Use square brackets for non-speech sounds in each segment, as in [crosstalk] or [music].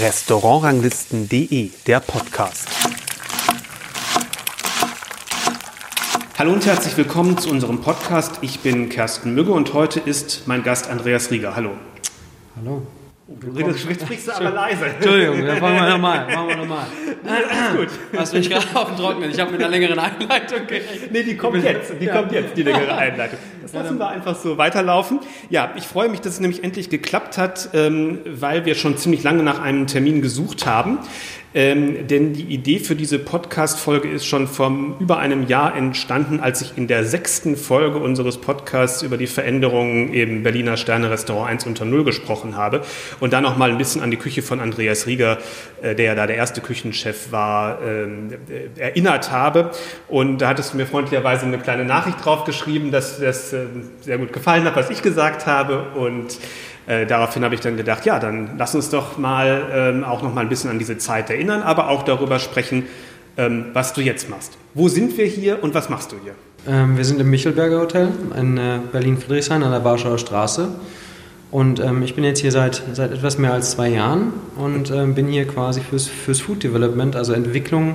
Restaurantranglisten.de, der Podcast. Hallo und herzlich willkommen zu unserem Podcast. Ich bin Kersten Mügge und heute ist mein Gast Andreas Rieger. Hallo. Hallo. Du redest, sprichst du aber leise. [laughs] Entschuldigung, dann fangen wir nochmal. Machen wir nochmal. [clears throat] gut. Hast du mich gerade auf dem Trocknen? Ich habe mit einer längeren Einleitung gerechnet. Nee, die kommt jetzt. Die ja. kommt jetzt, die längere Einleitung. Das lassen wir einfach so weiterlaufen. Ja, ich freue mich, dass es nämlich endlich geklappt hat, ähm, weil wir schon ziemlich lange nach einem Termin gesucht haben. Ähm, denn die Idee für diese Podcast-Folge ist schon vor über einem Jahr entstanden, als ich in der sechsten Folge unseres Podcasts über die Veränderungen im Berliner Sterne Restaurant 1 unter 0 gesprochen habe und dann noch mal ein bisschen an die Küche von Andreas Rieger, äh, der ja da der erste Küchenchef war, ähm, äh, erinnert habe. Und da hattest du mir freundlicherweise eine kleine Nachricht drauf geschrieben, dass das äh, sehr gut gefallen hat, was ich gesagt habe und äh, daraufhin habe ich dann gedacht, ja, dann lass uns doch mal ähm, auch noch mal ein bisschen an diese Zeit erinnern, aber auch darüber sprechen, ähm, was du jetzt machst. Wo sind wir hier und was machst du hier? Ähm, wir sind im Michelberger Hotel in äh, Berlin-Friedrichshain an der Warschauer Straße. Und ähm, ich bin jetzt hier seit, seit etwas mehr als zwei Jahren und ähm, bin hier quasi fürs, fürs Food Development, also Entwicklung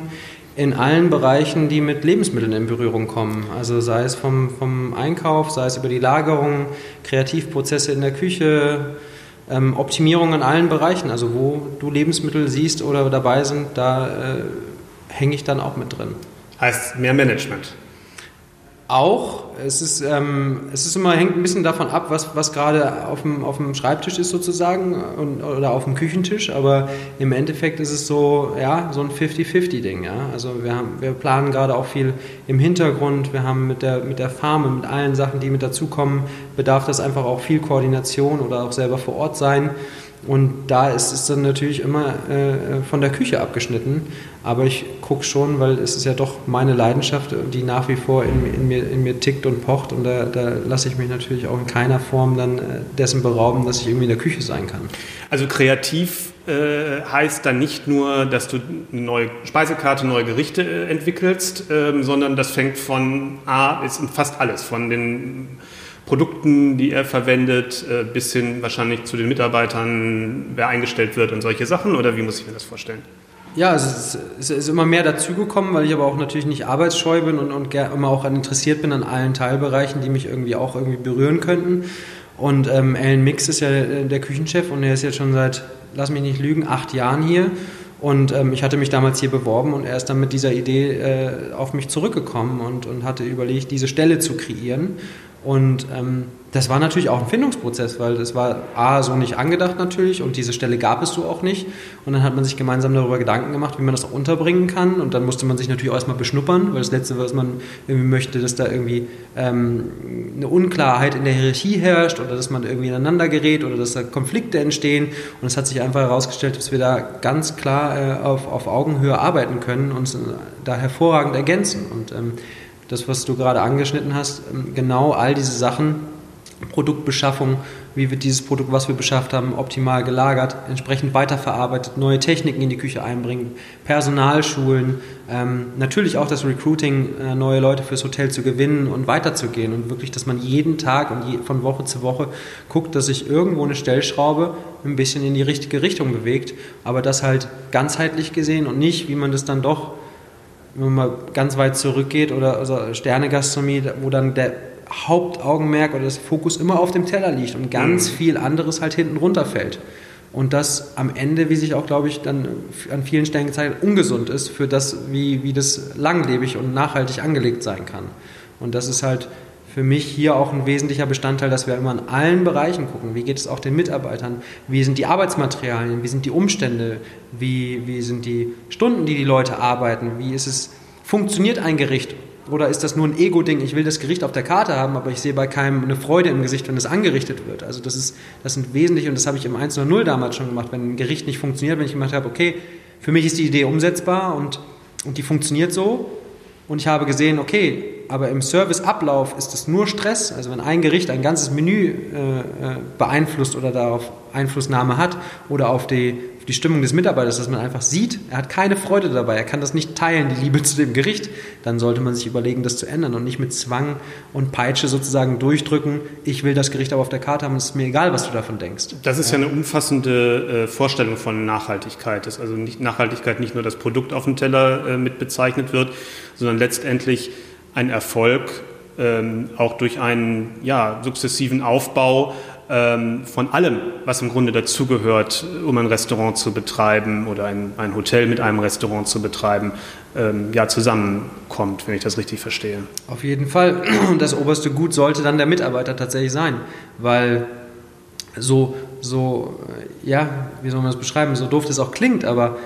in allen Bereichen, die mit Lebensmitteln in Berührung kommen. Also sei es vom, vom Einkauf, sei es über die Lagerung, Kreativprozesse in der Küche, ähm, Optimierung in allen Bereichen. Also wo du Lebensmittel siehst oder dabei sind, da äh, hänge ich dann auch mit drin. Heißt mehr Management. Auch. Es ist, ähm, es ist immer, hängt ein bisschen davon ab, was, was gerade auf dem, auf dem Schreibtisch ist sozusagen und, oder auf dem Küchentisch. Aber im Endeffekt ist es so, ja, so ein 50-50-Ding. Ja? Also wir, haben, wir planen gerade auch viel im Hintergrund. Wir haben mit der, mit der Farm mit allen Sachen, die mit dazukommen, bedarf das einfach auch viel Koordination oder auch selber vor Ort sein. Und da ist es dann natürlich immer äh, von der Küche abgeschnitten. Aber ich gucke schon, weil es ist ja doch meine Leidenschaft, die nach wie vor in, in, mir, in mir tickt und pocht. Und da, da lasse ich mich natürlich auch in keiner Form dann äh, dessen berauben, dass ich irgendwie in der Küche sein kann. Also kreativ äh, heißt dann nicht nur, dass du eine neue Speisekarte, neue Gerichte äh, entwickelst, ähm, sondern das fängt von A, ist fast alles, von den Produkten, die er verwendet, äh, bis hin wahrscheinlich zu den Mitarbeitern, wer eingestellt wird und solche Sachen? Oder wie muss ich mir das vorstellen? Ja, es ist, es ist immer mehr dazugekommen, weil ich aber auch natürlich nicht arbeitsscheu bin und, und immer auch interessiert bin an allen Teilbereichen, die mich irgendwie auch irgendwie berühren könnten. Und ähm, Alan Mix ist ja der Küchenchef und er ist jetzt schon seit, lass mich nicht lügen, acht Jahren hier. Und ähm, ich hatte mich damals hier beworben und er ist dann mit dieser Idee äh, auf mich zurückgekommen und, und hatte überlegt, diese Stelle zu kreieren. Und ähm, das war natürlich auch ein Findungsprozess, weil das war A, so nicht angedacht natürlich und diese Stelle gab es so auch nicht. Und dann hat man sich gemeinsam darüber Gedanken gemacht, wie man das auch unterbringen kann. Und dann musste man sich natürlich auch erstmal beschnuppern, weil das Letzte, was man irgendwie möchte, dass da irgendwie ähm, eine Unklarheit in der Hierarchie herrscht oder dass man irgendwie ineinander gerät oder dass da Konflikte entstehen. Und es hat sich einfach herausgestellt, dass wir da ganz klar äh, auf, auf Augenhöhe arbeiten können und uns da hervorragend ergänzen. Und ähm, das, was du gerade angeschnitten hast, ähm, genau all diese Sachen, Produktbeschaffung, wie wird dieses Produkt, was wir beschafft haben, optimal gelagert, entsprechend weiterverarbeitet, neue Techniken in die Küche einbringen, Personalschulen, ähm, natürlich auch das Recruiting, äh, neue Leute fürs Hotel zu gewinnen und weiterzugehen und wirklich, dass man jeden Tag und je, von Woche zu Woche guckt, dass sich irgendwo eine Stellschraube ein bisschen in die richtige Richtung bewegt, aber das halt ganzheitlich gesehen und nicht, wie man das dann doch wenn man ganz weit zurückgeht oder also Sternegastronomie, wo dann der Hauptaugenmerk oder das Fokus immer auf dem Teller liegt und ganz mhm. viel anderes halt hinten runterfällt. Und das am Ende, wie sich auch, glaube ich, dann an vielen Stellen gezeigt hat, ungesund ist für das, wie, wie das langlebig und nachhaltig angelegt sein kann. Und das ist halt für mich hier auch ein wesentlicher Bestandteil, dass wir immer in allen Bereichen gucken. Wie geht es auch den Mitarbeitern? Wie sind die Arbeitsmaterialien? Wie sind die Umstände? Wie, wie sind die Stunden, die die Leute arbeiten? Wie ist es, funktioniert ein Gericht? Oder ist das nur ein Ego-Ding? Ich will das Gericht auf der Karte haben, aber ich sehe bei keinem eine Freude im Gesicht, wenn es angerichtet wird. Also das ist, das sind wesentliche, und das habe ich im 1.0 damals schon gemacht, wenn ein Gericht nicht funktioniert, wenn ich gemacht habe, okay, für mich ist die Idee umsetzbar und, und die funktioniert so. Und ich habe gesehen, okay, aber im Serviceablauf ist es nur Stress. Also wenn ein Gericht ein ganzes Menü äh, äh, beeinflusst oder darauf Einflussnahme hat oder auf die auf die Stimmung des Mitarbeiters, dass man einfach sieht, er hat keine Freude dabei, er kann das nicht teilen, die Liebe [laughs] zu dem Gericht, dann sollte man sich überlegen, das zu ändern und nicht mit Zwang und Peitsche sozusagen durchdrücken, ich will das Gericht aber auf der Karte haben, es ist mir egal, was du davon denkst. Das ist ja, ja eine umfassende äh, Vorstellung von Nachhaltigkeit, dass also nicht Nachhaltigkeit nicht nur das Produkt auf dem Teller äh, mit bezeichnet wird, sondern letztendlich ein Erfolg ähm, auch durch einen ja, sukzessiven Aufbau ähm, von allem, was im Grunde dazugehört, um ein Restaurant zu betreiben oder ein, ein Hotel mit einem Restaurant zu betreiben, ähm, ja, zusammenkommt, wenn ich das richtig verstehe. Auf jeden Fall. Und das oberste Gut sollte dann der Mitarbeiter tatsächlich sein, weil so, so, ja, wie soll man das beschreiben, so doof das auch klingt, aber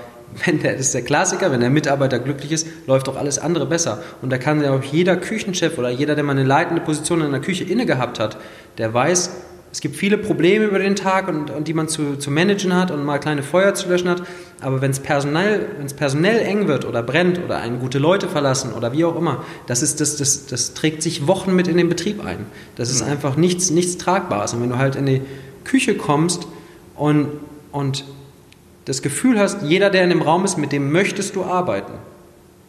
wenn der, das ist der Klassiker, wenn der Mitarbeiter glücklich ist, läuft auch alles andere besser. Und da kann ja auch jeder Küchenchef oder jeder, der mal eine leitende Position in der Küche inne gehabt hat, der weiß, es gibt viele Probleme über den Tag und, und die man zu, zu managen hat und mal kleine Feuer zu löschen hat. Aber wenn es personell, wenn's personell eng wird oder brennt oder einen gute Leute verlassen oder wie auch immer, das, ist, das, das, das trägt sich Wochen mit in den Betrieb ein. Das ist mhm. einfach nichts, nichts Tragbares. Und wenn du halt in die Küche kommst und, und das Gefühl hast, jeder, der in dem Raum ist, mit dem möchtest du arbeiten.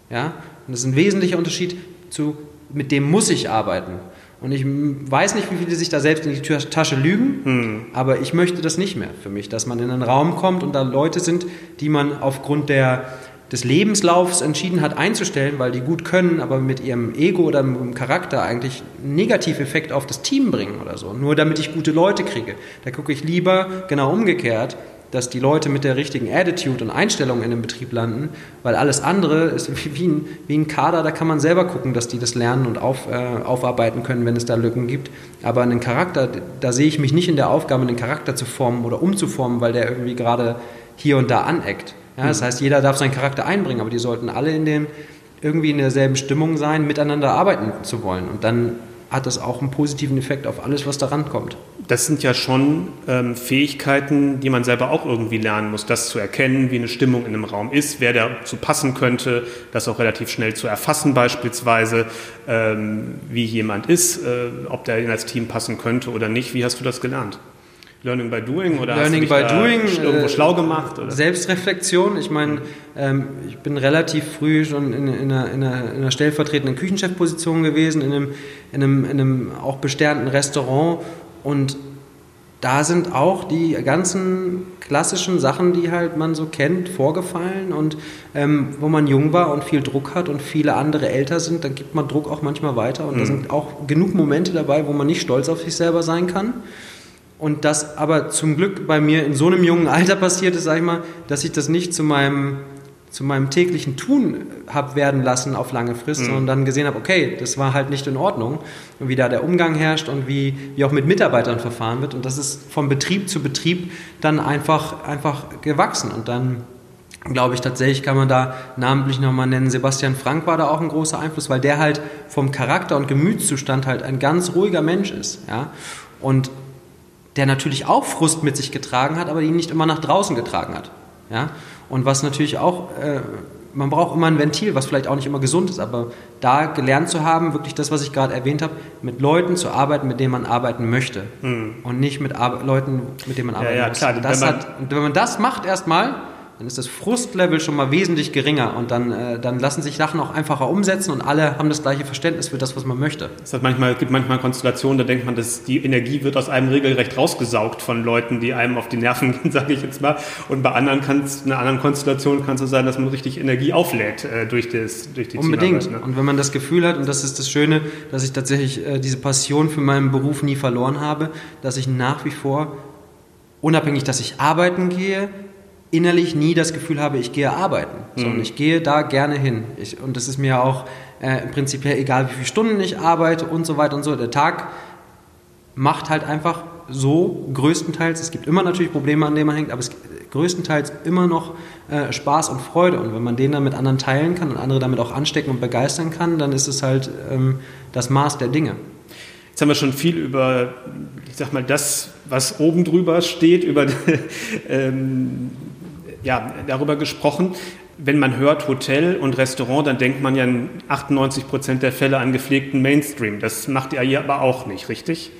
Ja? Und das ist ein wesentlicher Unterschied zu, mit dem muss ich arbeiten. Und ich weiß nicht, wie viele sich da selbst in die Tasche lügen, hm. aber ich möchte das nicht mehr für mich, dass man in einen Raum kommt und da Leute sind, die man aufgrund der, des Lebenslaufs entschieden hat einzustellen, weil die gut können, aber mit ihrem Ego oder mit ihrem Charakter eigentlich einen Negativeffekt auf das Team bringen oder so. Nur damit ich gute Leute kriege. Da gucke ich lieber genau umgekehrt dass die Leute mit der richtigen Attitude und Einstellung in den Betrieb landen, weil alles andere ist [laughs] wie ein, wie ein Kader, da kann man selber gucken, dass die das lernen und auf, äh, aufarbeiten können, wenn es da Lücken gibt. Aber einen Charakter, da sehe ich mich nicht in der Aufgabe, einen Charakter zu formen oder umzuformen, weil der irgendwie gerade hier und da aneckt. Ja, das mhm. heißt, jeder darf seinen Charakter einbringen, aber die sollten alle in dem irgendwie in derselben Stimmung sein, miteinander arbeiten zu wollen. Und dann hat das auch einen positiven Effekt auf alles, was daran kommt. Das sind ja schon ähm, Fähigkeiten, die man selber auch irgendwie lernen muss, das zu erkennen, wie eine Stimmung in einem Raum ist, wer dazu passen könnte, das auch relativ schnell zu erfassen beispielsweise, ähm, wie jemand ist, äh, ob der in das Team passen könnte oder nicht. Wie hast du das gelernt? Learning by Doing oder Learning hast du dich by Doing, irgendwo äh, schlau gemacht? Oder? Selbstreflexion. Ich meine, ähm, ich bin relativ früh schon in, in, einer, in, einer, in einer stellvertretenden Küchenchefposition gewesen, in einem, in, einem, in einem auch besternten Restaurant und da sind auch die ganzen klassischen Sachen, die halt man so kennt, vorgefallen und ähm, wo man jung war und viel Druck hat und viele andere älter sind, dann gibt man Druck auch manchmal weiter und mhm. da sind auch genug Momente dabei, wo man nicht stolz auf sich selber sein kann. Und das aber zum Glück bei mir in so einem jungen Alter passiert ist, sag ich mal, dass ich das nicht zu meinem, zu meinem täglichen Tun habe werden lassen auf lange Frist, mhm. sondern dann gesehen habe, okay, das war halt nicht in Ordnung. Wie da der Umgang herrscht und wie, wie auch mit Mitarbeitern verfahren wird. Und das ist von Betrieb zu Betrieb dann einfach, einfach gewachsen. Und dann glaube ich tatsächlich, kann man da namentlich nochmal nennen, Sebastian Frank war da auch ein großer Einfluss, weil der halt vom Charakter und Gemütszustand halt ein ganz ruhiger Mensch ist. Ja? Und der natürlich auch Frust mit sich getragen hat, aber ihn nicht immer nach draußen getragen hat. Ja? Und was natürlich auch, äh, man braucht immer ein Ventil, was vielleicht auch nicht immer gesund ist, aber da gelernt zu haben, wirklich das, was ich gerade erwähnt habe, mit Leuten zu arbeiten, mit denen man arbeiten möchte mhm. und nicht mit Ar Leuten, mit denen man arbeiten ja, ja, muss. Klar, das hat, und wenn man das macht erstmal, dann ist das Frustlevel schon mal wesentlich geringer und dann, äh, dann lassen sich Sachen auch einfacher umsetzen und alle haben das gleiche Verständnis für das, was man möchte. Es hat manchmal, gibt manchmal Konstellationen, da denkt man, dass die Energie wird aus einem regelrecht rausgesaugt von Leuten, die einem auf die Nerven [laughs] gehen, sage ich jetzt mal. Und bei anderen kann es, in einer anderen Konstellation kann es so sein, dass man richtig Energie auflädt äh, durch, das, durch die Unbedingt. Ne? Und wenn man das Gefühl hat, und das ist das Schöne, dass ich tatsächlich äh, diese Passion für meinen Beruf nie verloren habe, dass ich nach wie vor unabhängig, dass ich arbeiten gehe, innerlich nie das Gefühl habe, ich gehe arbeiten, mhm. sondern ich gehe da gerne hin. Ich, und das ist mir auch äh, im Prinzip egal, wie viele Stunden ich arbeite und so weiter und so. Der Tag macht halt einfach so größtenteils, es gibt immer natürlich Probleme, an denen man hängt, aber es größtenteils immer noch äh, Spaß und Freude. Und wenn man den dann mit anderen teilen kann und andere damit auch anstecken und begeistern kann, dann ist es halt ähm, das Maß der Dinge. Jetzt haben wir schon viel über, ich sag mal, das, was oben drüber steht, über [laughs] ähm, ja, darüber gesprochen. Wenn man hört Hotel und Restaurant, dann denkt man ja in 98 Prozent der Fälle an gepflegten Mainstream. Das macht ihr hier aber auch nicht, richtig?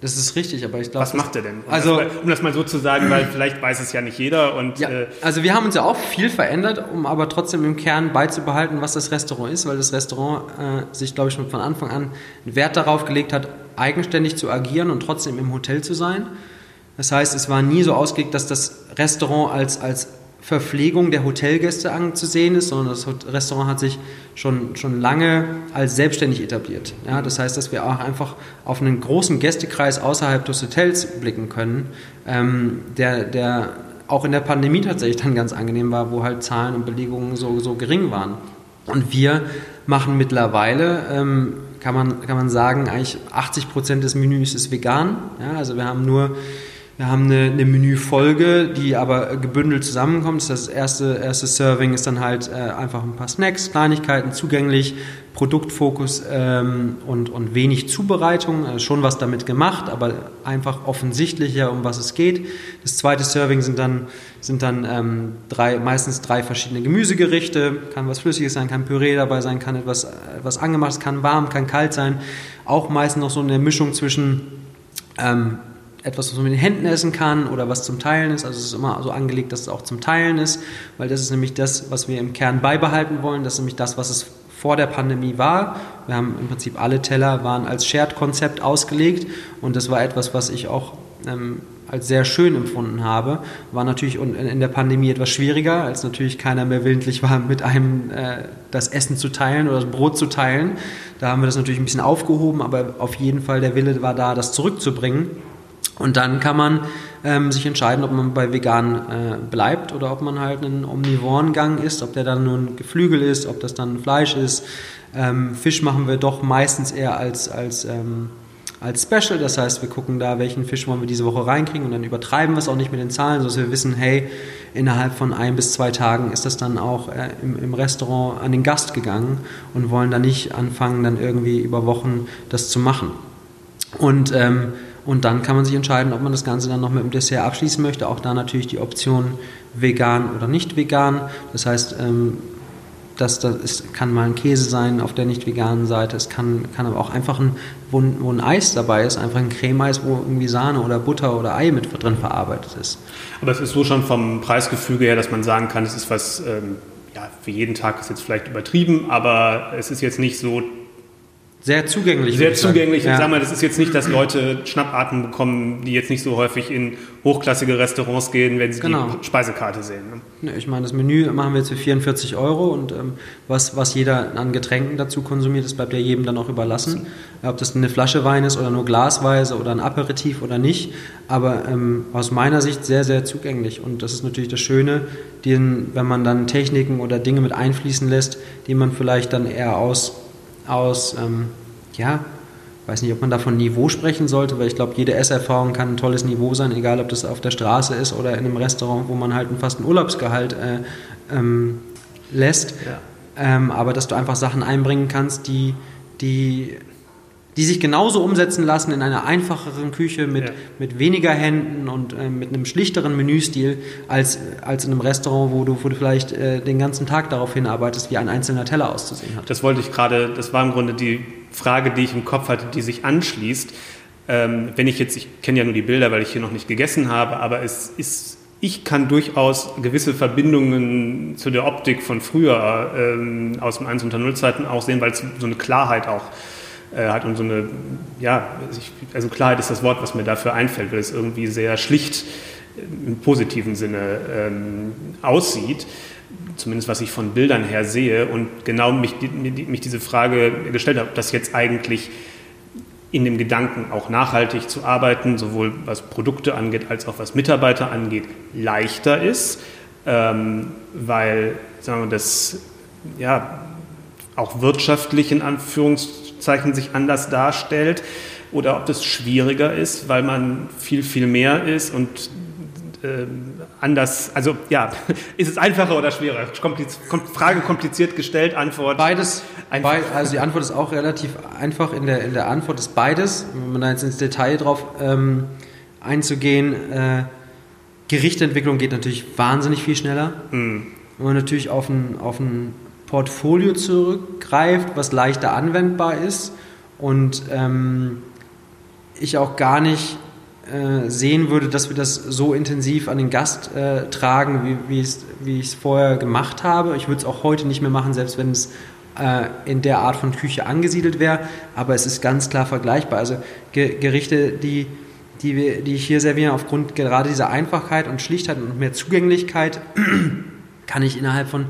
Das ist richtig, aber ich glaube. Was macht er denn? Um also, das mal, um das mal so zu sagen, weil vielleicht weiß es ja nicht jeder. Und, ja, äh, also wir haben uns ja auch viel verändert, um aber trotzdem im Kern beizubehalten, was das Restaurant ist, weil das Restaurant äh, sich, glaube ich, schon von Anfang an Wert darauf gelegt hat, eigenständig zu agieren und trotzdem im Hotel zu sein. Das heißt, es war nie so ausgelegt, dass das Restaurant als, als Verpflegung der Hotelgäste anzusehen ist, sondern das Restaurant hat sich schon, schon lange als selbstständig etabliert. Ja, das heißt, dass wir auch einfach auf einen großen Gästekreis außerhalb des Hotels blicken können, ähm, der, der auch in der Pandemie tatsächlich dann ganz angenehm war, wo halt Zahlen und Belegungen so, so gering waren. Und wir machen mittlerweile, ähm, kann, man, kann man sagen, eigentlich 80 Prozent des Menüs ist vegan. Ja, also wir haben nur wir haben eine, eine Menüfolge, die aber gebündelt zusammenkommt. Das erste, erste Serving ist dann halt äh, einfach ein paar Snacks, Kleinigkeiten zugänglich, Produktfokus ähm, und, und wenig Zubereitung. Also schon was damit gemacht, aber einfach offensichtlicher, um was es geht. Das zweite Serving sind dann, sind dann ähm, drei, meistens drei verschiedene Gemüsegerichte. Kann was Flüssiges sein, kann Püree dabei sein, kann etwas, etwas Angemachtes, kann warm, kann kalt sein. Auch meistens noch so eine Mischung zwischen ähm, etwas, was man mit den Händen essen kann oder was zum Teilen ist. Also es ist immer so angelegt, dass es auch zum Teilen ist, weil das ist nämlich das, was wir im Kern beibehalten wollen. Das ist nämlich das, was es vor der Pandemie war. Wir haben im Prinzip alle Teller waren als Shared-Konzept ausgelegt und das war etwas, was ich auch ähm, als sehr schön empfunden habe. War natürlich in der Pandemie etwas schwieriger, als natürlich keiner mehr willentlich war, [laughs] mit einem äh, das Essen zu teilen oder das Brot zu teilen. Da haben wir das natürlich ein bisschen aufgehoben, aber auf jeden Fall der Wille war da, das zurückzubringen. Und dann kann man ähm, sich entscheiden, ob man bei vegan äh, bleibt oder ob man halt einen omnivoren Gang isst, ob der dann nur ein Geflügel ist, ob das dann Fleisch ist. Ähm, Fisch machen wir doch meistens eher als, als, ähm, als Special, das heißt, wir gucken da, welchen Fisch wollen wir diese Woche reinkriegen und dann übertreiben wir es auch nicht mit den Zahlen, sodass wir wissen, hey, innerhalb von ein bis zwei Tagen ist das dann auch äh, im, im Restaurant an den Gast gegangen und wollen dann nicht anfangen, dann irgendwie über Wochen das zu machen. Und ähm, und dann kann man sich entscheiden, ob man das Ganze dann noch mit dem Dessert abschließen möchte. Auch da natürlich die Option vegan oder nicht vegan. Das heißt, ähm, das, das ist, kann mal ein Käse sein auf der nicht veganen Seite. Es kann, kann aber auch einfach ein, wo, ein, wo ein Eis dabei ist, einfach ein Cremeeis, wo irgendwie Sahne oder Butter oder Ei mit drin verarbeitet ist. Aber es ist so schon vom Preisgefüge her, dass man sagen kann, es ist was, ähm, ja, für jeden Tag ist jetzt vielleicht übertrieben, aber es ist jetzt nicht so sehr zugänglich. Sehr zugänglich. Ja. Ich sag mal, das ist jetzt nicht, dass Leute Schnappatmen bekommen, die jetzt nicht so häufig in hochklassige Restaurants gehen, wenn sie genau. die Speisekarte sehen. Ne? Ich meine, das Menü machen wir jetzt für 44 Euro und ähm, was, was jeder an Getränken dazu konsumiert, das bleibt ja jedem dann auch überlassen. Ob das eine Flasche Wein ist oder nur glasweise oder ein Aperitif oder nicht. Aber ähm, aus meiner Sicht sehr, sehr zugänglich. Und das ist natürlich das Schöne, den, wenn man dann Techniken oder Dinge mit einfließen lässt, die man vielleicht dann eher aus aus, ähm, ja, weiß nicht, ob man da von Niveau sprechen sollte, weil ich glaube, jede Esserfahrung kann ein tolles Niveau sein, egal ob das auf der Straße ist oder in einem Restaurant, wo man halt fast einen Urlaubsgehalt äh, ähm, lässt. Ja. Ähm, aber dass du einfach Sachen einbringen kannst, die, die die sich genauso umsetzen lassen in einer einfacheren Küche mit, ja. mit weniger Händen und äh, mit einem schlichteren Menüstil als, als in einem Restaurant, wo du, wo du vielleicht äh, den ganzen Tag darauf hinarbeitest, wie ein einzelner Teller auszusehen hat. Das wollte ich gerade, das war im Grunde die Frage, die ich im Kopf hatte, die sich anschließt. Ähm, wenn ich jetzt, ich kenne ja nur die Bilder, weil ich hier noch nicht gegessen habe, aber es ist ich kann durchaus gewisse Verbindungen zu der Optik von früher ähm, aus dem 1 unter 0 Zeiten auch sehen, weil es so eine Klarheit auch äh, hat und so eine, ja, also Klarheit ist das Wort, was mir dafür einfällt, weil es irgendwie sehr schlicht im positiven Sinne ähm, aussieht, zumindest was ich von Bildern her sehe und genau mich, mich diese Frage gestellt habe, ob das jetzt eigentlich in dem Gedanken auch nachhaltig zu arbeiten, sowohl was Produkte angeht als auch was Mitarbeiter angeht, leichter ist, ähm, weil sagen wir, das ja auch wirtschaftlich in Anführungszeichen Zeichen sich anders darstellt oder ob das schwieriger ist, weil man viel, viel mehr ist und äh, anders, also ja, [laughs] ist es einfacher oder schwerer? Kompliz Frage kompliziert gestellt, Antwort. Beides. Beid, also die Antwort ist auch relativ einfach. In der, in der Antwort ist beides. Wenn man da jetzt ins Detail drauf ähm, einzugehen, äh, Gerichtentwicklung geht natürlich wahnsinnig viel schneller. Mhm. Wenn man natürlich auf ein, auf ein Portfolio zurückgreift, was leichter anwendbar ist. Und ähm, ich auch gar nicht äh, sehen würde, dass wir das so intensiv an den Gast äh, tragen, wie, wie, ich es vorher gemacht habe. Ich würde es auch heute nicht mehr machen, selbst wenn es äh, in der Art von Küche angesiedelt wäre. Aber es ist ganz klar vergleichbar. Also Ge Gerichte, die, die, wir, die ich hier serviere, aufgrund gerade dieser Einfachheit und Schlichtheit und mehr Zugänglichkeit, [clears throat] kann ich innerhalb von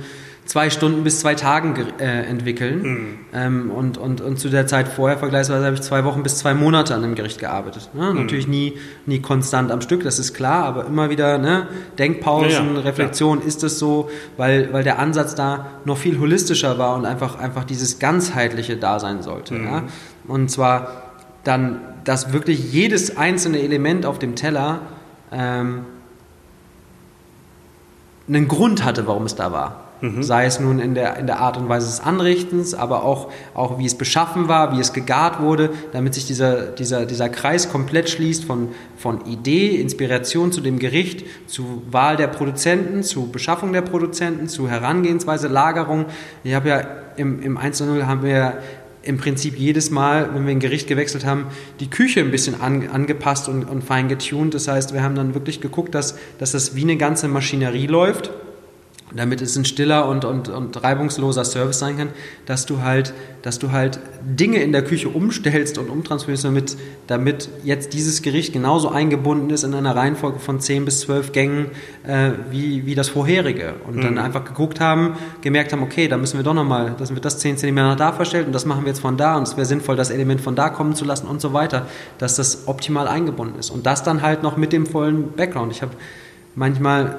zwei Stunden bis zwei Tagen äh, entwickeln. Mhm. Ähm, und, und, und zu der Zeit vorher vergleichsweise habe ich zwei Wochen bis zwei Monate an dem Gericht gearbeitet. Ne? Mhm. Natürlich nie, nie konstant am Stück, das ist klar, aber immer wieder ne? Denkpausen, ja, ja, Reflexion, klar. ist es so, weil, weil der Ansatz da noch viel holistischer war und einfach, einfach dieses ganzheitliche da sein sollte. Mhm. Ja? Und zwar dann, dass wirklich jedes einzelne Element auf dem Teller ähm, einen Grund hatte, warum es da war. Mhm. Sei es nun in der, in der Art und Weise des Anrichtens, aber auch, auch wie es beschaffen war, wie es gegart wurde, damit sich dieser, dieser, dieser Kreis komplett schließt von, von Idee, Inspiration zu dem Gericht, zu Wahl der Produzenten, zu Beschaffung der Produzenten, zu Herangehensweise, Lagerung. Ich habe ja im, im 1.0 haben wir im Prinzip jedes Mal, wenn wir ein Gericht gewechselt haben, die Küche ein bisschen an, angepasst und, und fein getuned. Das heißt, wir haben dann wirklich geguckt, dass, dass das wie eine ganze Maschinerie läuft damit es ein stiller und, und, und reibungsloser Service sein kann, dass du halt, dass du halt Dinge in der Küche umstellst und umtransformierst, damit, damit jetzt dieses Gericht genauso eingebunden ist in einer Reihenfolge von 10 bis 12 Gängen äh, wie, wie das vorherige. Und mhm. dann einfach geguckt haben, gemerkt haben, okay, da müssen wir doch nochmal, dass wir das 10 cm nach da verstellt und das machen wir jetzt von da und es wäre sinnvoll, das Element von da kommen zu lassen und so weiter, dass das optimal eingebunden ist. Und das dann halt noch mit dem vollen Background. Ich habe manchmal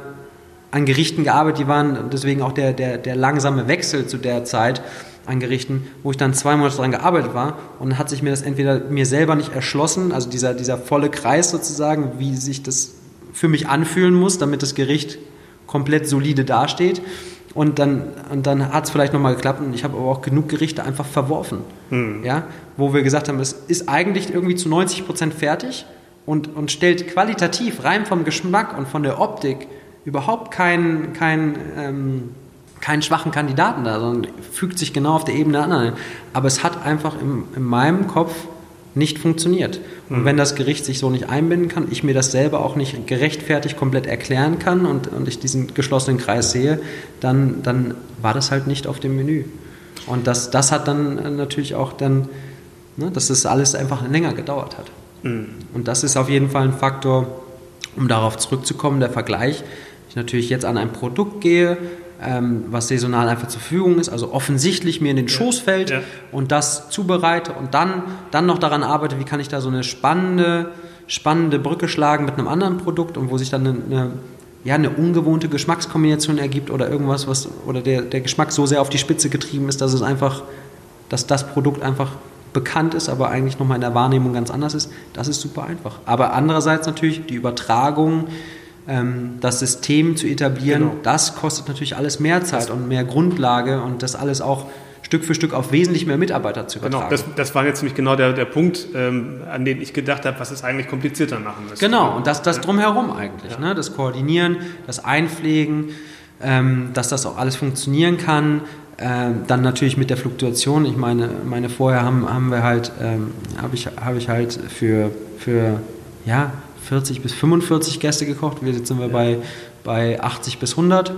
an Gerichten gearbeitet, die waren deswegen auch der, der, der langsame Wechsel zu der Zeit an Gerichten, wo ich dann zwei Monate daran gearbeitet war und dann hat sich mir das entweder mir selber nicht erschlossen, also dieser, dieser volle Kreis sozusagen, wie sich das für mich anfühlen muss, damit das Gericht komplett solide dasteht. Und dann, und dann hat es vielleicht nochmal geklappt und ich habe aber auch genug Gerichte einfach verworfen. Mhm. Ja? Wo wir gesagt haben, es ist eigentlich irgendwie zu 90 Prozent fertig und, und stellt qualitativ rein vom Geschmack und von der Optik überhaupt keinen kein, ähm, keinen schwachen Kandidaten da, sondern fügt sich genau auf der Ebene der anderen. Aber es hat einfach im, in meinem Kopf nicht funktioniert. Und mhm. wenn das Gericht sich so nicht einbinden kann, ich mir das selber auch nicht gerechtfertigt komplett erklären kann und, und ich diesen geschlossenen Kreis sehe, dann, dann war das halt nicht auf dem Menü. Und das, das hat dann natürlich auch dann, ne, dass das alles einfach länger gedauert hat. Mhm. Und das ist auf jeden Fall ein Faktor, um darauf zurückzukommen, der Vergleich ich natürlich jetzt an ein Produkt gehe, ähm, was saisonal einfach zur Verfügung ist, also offensichtlich mir in den Schoß fällt ja. und das zubereite und dann, dann noch daran arbeite, wie kann ich da so eine spannende, spannende Brücke schlagen mit einem anderen Produkt und wo sich dann eine, eine ja, eine ungewohnte Geschmackskombination ergibt oder irgendwas, was oder der, der Geschmack so sehr auf die Spitze getrieben ist, dass es einfach, dass das Produkt einfach bekannt ist, aber eigentlich nochmal in der Wahrnehmung ganz anders ist, das ist super einfach. Aber andererseits natürlich die Übertragung, ähm, das System zu etablieren, genau. das kostet natürlich alles mehr Zeit und mehr Grundlage und das alles auch Stück für Stück auf wesentlich mehr Mitarbeiter zu genau, übertragen. Genau, das, das war jetzt nämlich genau der, der Punkt, ähm, an den ich gedacht habe, was es eigentlich komplizierter machen müsste. Genau, und das, das drumherum eigentlich, ja. ne? das Koordinieren, das Einpflegen, ähm, dass das auch alles funktionieren kann. Ähm, dann natürlich mit der Fluktuation. Ich meine, meine vorher haben, haben wir halt, ähm, habe ich, hab ich halt für, für ja, 40 bis 45 Gäste gekocht. Wir sind wir ja. bei, bei 80 bis 100.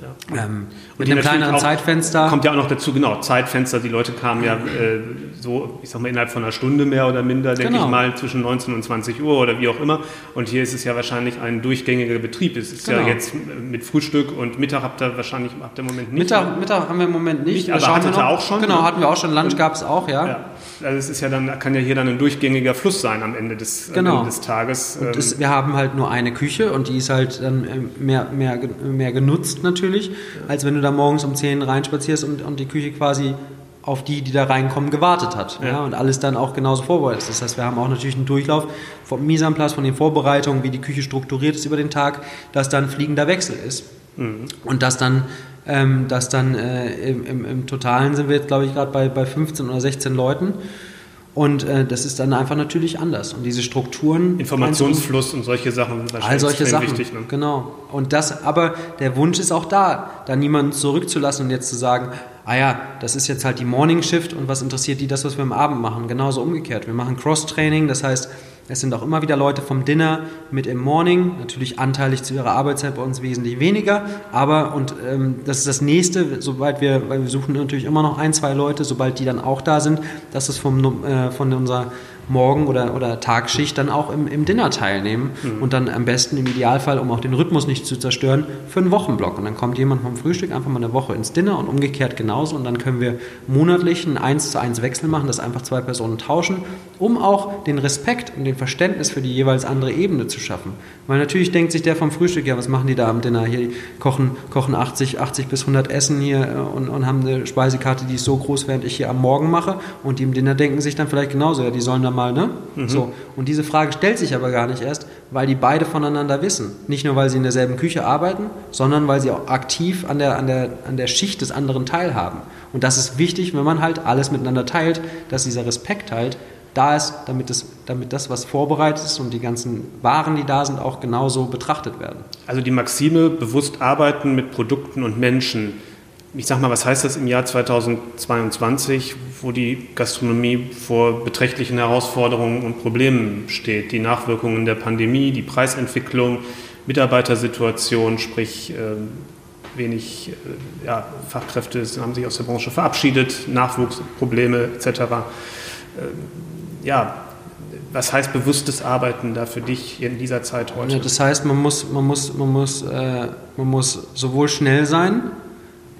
Ja. Ähm, mit einem kleineren auch, Zeitfenster. Kommt ja auch noch dazu, genau, Zeitfenster. Die Leute kamen ja äh, so, ich sag mal, innerhalb von einer Stunde mehr oder minder, denke genau. ich mal, zwischen 19 und 20 Uhr oder wie auch immer. Und hier ist es ja wahrscheinlich ein durchgängiger Betrieb. Es ist genau. ja jetzt mit Frühstück und Mittag habt ihr wahrscheinlich habt ihr im Moment nicht. Mittag, Mittag haben wir im Moment nicht. nicht aber hattet ihr auch schon? Genau, hatten wir auch schon. Lunch gab es auch, ja. ja. Also es ist ja dann, kann ja hier dann ein durchgängiger Fluss sein am Ende des, genau. Ende des Tages. Und das, wir haben halt nur eine Küche und die ist halt dann äh, mehr, mehr, mehr genutzt natürlich, als wenn du da morgens um 10 reinspazierst und, und die Küche quasi auf die, die da reinkommen, gewartet hat. Ja. ja. und alles dann auch genauso vorbereitet. Das heißt, wir haben auch natürlich einen Durchlauf vom Misanplatz, von den Vorbereitungen, wie die Küche strukturiert ist über den Tag, dass dann fliegender Wechsel ist. Mhm. Und dass dann, ähm, dass dann äh, im, im, im, Totalen sind wir jetzt, glaube ich, gerade bei, bei 15 oder 16 Leuten. Und äh, das ist dann einfach natürlich anders. Und diese Strukturen. Informationsfluss und solche Sachen sind wahrscheinlich all solche Sachen, wichtig. Ne? Genau. Und das, aber der Wunsch ist auch da, da niemanden zurückzulassen und jetzt zu sagen, ah ja, das ist jetzt halt die Morning Shift und was interessiert die das, was wir am Abend machen? Genauso umgekehrt. Wir machen Cross-Training, das heißt, es sind auch immer wieder Leute vom Dinner mit im Morning, natürlich anteilig zu ihrer Arbeitszeit bei uns wesentlich weniger, aber und ähm, das ist das nächste, sobald wir, weil wir suchen natürlich immer noch ein, zwei Leute, sobald die dann auch da sind, dass es vom, äh, von unserer Morgen- oder, oder Tagschicht dann auch im, im Dinner teilnehmen mhm. und dann am besten im Idealfall, um auch den Rhythmus nicht zu zerstören, für einen Wochenblock. Und dann kommt jemand vom Frühstück einfach mal eine Woche ins Dinner und umgekehrt genauso. Und dann können wir monatlich einen 1 zu 1 Wechsel machen, dass einfach zwei Personen tauschen, um auch den Respekt und den Verständnis für die jeweils andere Ebene zu schaffen. Weil natürlich denkt sich der vom Frühstück, ja, was machen die da am Dinner? Hier kochen, kochen 80, 80 bis 100 Essen hier äh, und, und haben eine Speisekarte, die ist so groß, während ich hier am Morgen mache. Und die im Dinner denken sich dann vielleicht genauso, ja, die sollen da mal, ne? Mhm. So. Und diese Frage stellt sich aber gar nicht erst, weil die beide voneinander wissen. Nicht nur, weil sie in derselben Küche arbeiten, sondern weil sie auch aktiv an der, an der, an der Schicht des anderen teilhaben. Und das ist wichtig, wenn man halt alles miteinander teilt, dass dieser Respekt halt da ist, damit das, damit das, was vorbereitet ist und die ganzen Waren, die da sind, auch genauso betrachtet werden. Also die Maxime, bewusst arbeiten mit Produkten und Menschen, ich sag mal, was heißt das im Jahr 2022, wo die Gastronomie vor beträchtlichen Herausforderungen und Problemen steht? Die Nachwirkungen der Pandemie, die Preisentwicklung, Mitarbeitersituation, sprich äh, wenig äh, ja, Fachkräfte haben sich aus der Branche verabschiedet, Nachwuchsprobleme etc. Äh, ja, was heißt bewusstes Arbeiten da für dich in dieser Zeit heute? Ja, das heißt, man muss, man muss, man muss, äh, man muss sowohl schnell sein,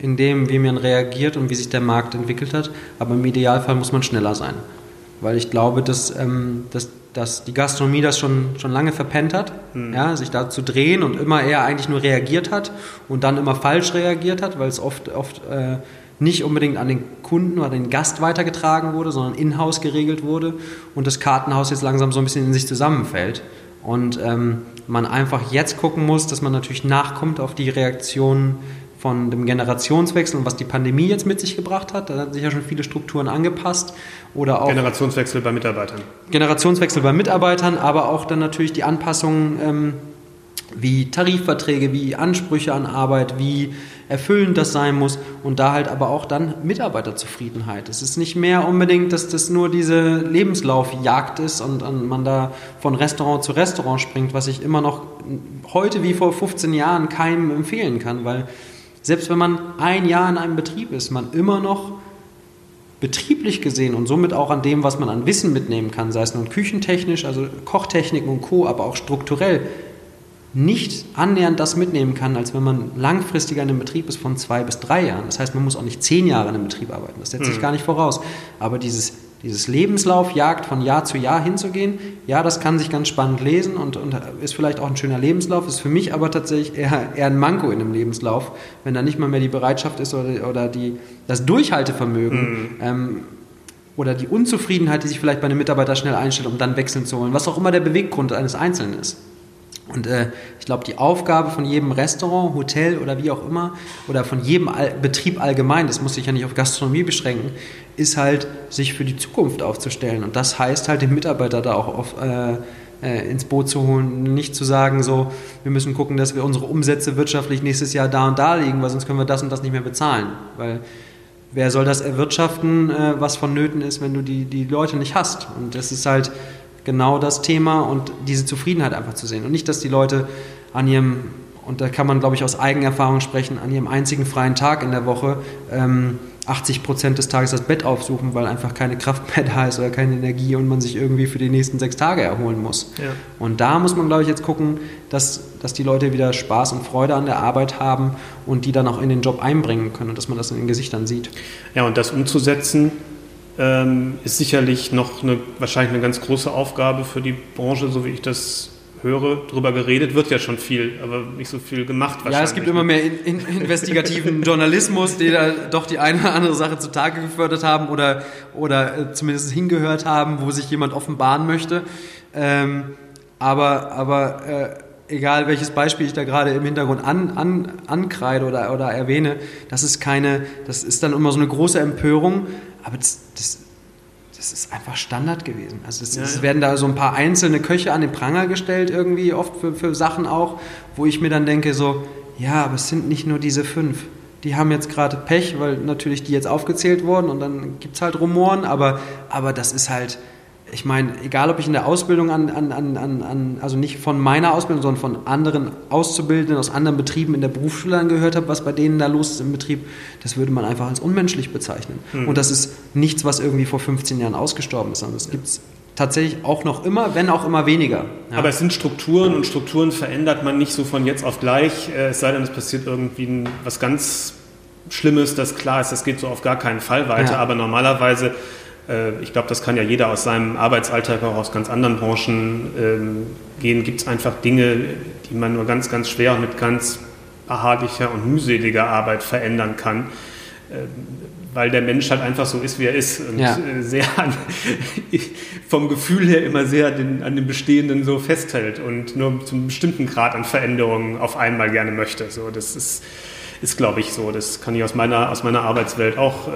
in dem, wie man reagiert und wie sich der Markt entwickelt hat. Aber im Idealfall muss man schneller sein. Weil ich glaube, dass, ähm, dass, dass die Gastronomie das schon, schon lange verpennt hat, mhm. ja, sich da zu drehen und immer eher eigentlich nur reagiert hat und dann immer falsch reagiert hat, weil es oft, oft äh, nicht unbedingt an den Kunden oder den Gast weitergetragen wurde, sondern in-house geregelt wurde und das Kartenhaus jetzt langsam so ein bisschen in sich zusammenfällt. Und ähm, man einfach jetzt gucken muss, dass man natürlich nachkommt auf die Reaktionen von dem Generationswechsel und was die Pandemie jetzt mit sich gebracht hat. Da haben sich ja schon viele Strukturen angepasst. Oder auch Generationswechsel bei Mitarbeitern. Generationswechsel bei Mitarbeitern, aber auch dann natürlich die Anpassungen ähm, wie Tarifverträge, wie Ansprüche an Arbeit, wie erfüllend das sein muss und da halt aber auch dann Mitarbeiterzufriedenheit. Es ist nicht mehr unbedingt, dass das nur diese Lebenslaufjagd ist und, und man da von Restaurant zu Restaurant springt, was ich immer noch heute wie vor 15 Jahren keinem empfehlen kann, weil selbst wenn man ein Jahr in einem Betrieb ist, man immer noch betrieblich gesehen und somit auch an dem, was man an Wissen mitnehmen kann, sei es nun küchentechnisch, also Kochtechniken und Co., aber auch strukturell, nicht annähernd das mitnehmen kann, als wenn man langfristiger in einem Betrieb ist von zwei bis drei Jahren. Das heißt, man muss auch nicht zehn Jahre in einem Betrieb arbeiten. Das setzt mhm. sich gar nicht voraus. Aber dieses, dieses Lebenslaufjagd von Jahr zu Jahr hinzugehen, ja, das kann sich ganz spannend lesen und, und ist vielleicht auch ein schöner Lebenslauf, ist für mich aber tatsächlich eher, eher ein Manko in einem Lebenslauf, wenn da nicht mal mehr die Bereitschaft ist oder, oder die, das Durchhaltevermögen. Mhm. Ähm, oder die Unzufriedenheit, die sich vielleicht bei einem Mitarbeiter schnell einstellt, um dann wechseln zu wollen, was auch immer der Beweggrund eines Einzelnen ist. Und äh, ich glaube, die Aufgabe von jedem Restaurant, Hotel oder wie auch immer, oder von jedem All Betrieb allgemein, das muss sich ja nicht auf Gastronomie beschränken, ist halt, sich für die Zukunft aufzustellen. Und das heißt halt, den Mitarbeiter da auch auf, äh, äh, ins Boot zu holen, nicht zu sagen, so, wir müssen gucken, dass wir unsere Umsätze wirtschaftlich nächstes Jahr da und da liegen, weil sonst können wir das und das nicht mehr bezahlen. Weil wer soll das erwirtschaften, äh, was vonnöten ist, wenn du die, die Leute nicht hast? Und das ist halt genau das Thema und diese Zufriedenheit einfach zu sehen. Und nicht, dass die Leute an ihrem, und da kann man, glaube ich, aus Eigenerfahrung sprechen, an ihrem einzigen freien Tag in der Woche ähm, 80 Prozent des Tages das Bett aufsuchen, weil einfach keine Kraft mehr da ist oder keine Energie und man sich irgendwie für die nächsten sechs Tage erholen muss. Ja. Und da muss man, glaube ich, jetzt gucken, dass, dass die Leute wieder Spaß und Freude an der Arbeit haben und die dann auch in den Job einbringen können und dass man das in den Gesichtern sieht. Ja, und das umzusetzen, ähm, ist sicherlich noch eine, wahrscheinlich eine ganz große Aufgabe für die Branche, so wie ich das höre. Darüber geredet wird ja schon viel, aber nicht so viel gemacht wahrscheinlich. Ja, es gibt immer mehr in, in, investigativen Journalismus, die da doch die eine oder andere Sache zutage gefördert haben oder, oder äh, zumindest hingehört haben, wo sich jemand offenbaren möchte. Ähm, aber aber äh, egal welches Beispiel ich da gerade im Hintergrund an, an, ankreide oder, oder erwähne, das ist keine, das ist dann immer so eine große Empörung, aber das, das, das ist einfach Standard gewesen. Also es, ja, ja. werden da so ein paar einzelne Köche an den Pranger gestellt, irgendwie oft für, für Sachen auch, wo ich mir dann denke, so, ja, aber es sind nicht nur diese fünf. die haben jetzt gerade Pech, weil natürlich die jetzt aufgezählt wurden und dann gibt es halt Rumoren, aber, aber das ist halt, ich meine, egal ob ich in der Ausbildung an, an, an, an, also nicht von meiner Ausbildung, sondern von anderen Auszubildenden aus anderen Betrieben in der Berufsschule angehört habe, was bei denen da los ist im Betrieb, das würde man einfach als unmenschlich bezeichnen. Mhm. Und das ist nichts, was irgendwie vor 15 Jahren ausgestorben ist, sondern das gibt es tatsächlich auch noch immer, wenn auch immer weniger. Ja. Aber es sind Strukturen und Strukturen verändert man nicht so von jetzt auf gleich, äh, es sei denn, es passiert irgendwie was ganz Schlimmes, das klar ist, das geht so auf gar keinen Fall weiter, ja. aber normalerweise, ich glaube, das kann ja jeder aus seinem Arbeitsalltag auch aus ganz anderen Branchen ähm, gehen, gibt es einfach Dinge, die man nur ganz, ganz schwer mit ganz beharrlicher und mühseliger Arbeit verändern kann. Ähm, weil der Mensch halt einfach so ist, wie er ist und ja. Äh, sehr an, [laughs] vom Gefühl her immer sehr den, an dem Bestehenden so festhält und nur zu einem bestimmten Grad an Veränderungen auf einmal gerne möchte. So, das ist, ist glaube ich, so. Das kann ich aus meiner, aus meiner Arbeitswelt auch äh,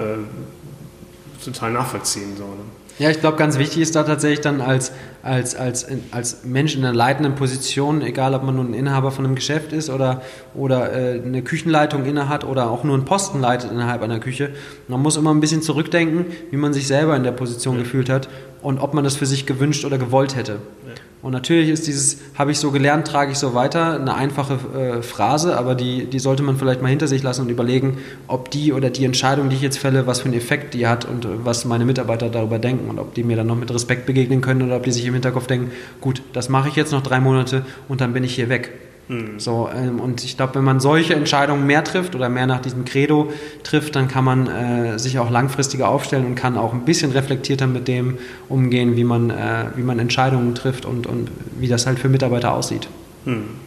total nachvollziehen. So, ne? Ja, ich glaube, ganz wichtig ist da tatsächlich dann als, als, als, als Mensch in einer leitenden Position, egal ob man nun ein Inhaber von einem Geschäft ist oder, oder äh, eine Küchenleitung innehat oder auch nur einen Posten leitet innerhalb einer Küche, man muss immer ein bisschen zurückdenken, wie man sich selber in der Position ja. gefühlt hat und ob man das für sich gewünscht oder gewollt hätte. Ja. Und natürlich ist dieses, habe ich so gelernt, trage ich so weiter, eine einfache äh, Phrase, aber die, die sollte man vielleicht mal hinter sich lassen und überlegen, ob die oder die Entscheidung, die ich jetzt fälle, was für einen Effekt die hat und äh, was meine Mitarbeiter darüber denken und ob die mir dann noch mit Respekt begegnen können oder ob die sich im Hinterkopf denken, gut, das mache ich jetzt noch drei Monate und dann bin ich hier weg. Mhm. So, ähm, und ich glaube, wenn man solche Entscheidungen mehr trifft oder mehr nach diesem Credo trifft, dann kann man äh, sich auch langfristiger aufstellen und kann auch ein bisschen reflektierter mit dem umgehen, wie man, äh, wie man Entscheidungen trifft und, und wie das halt für Mitarbeiter aussieht. Mhm.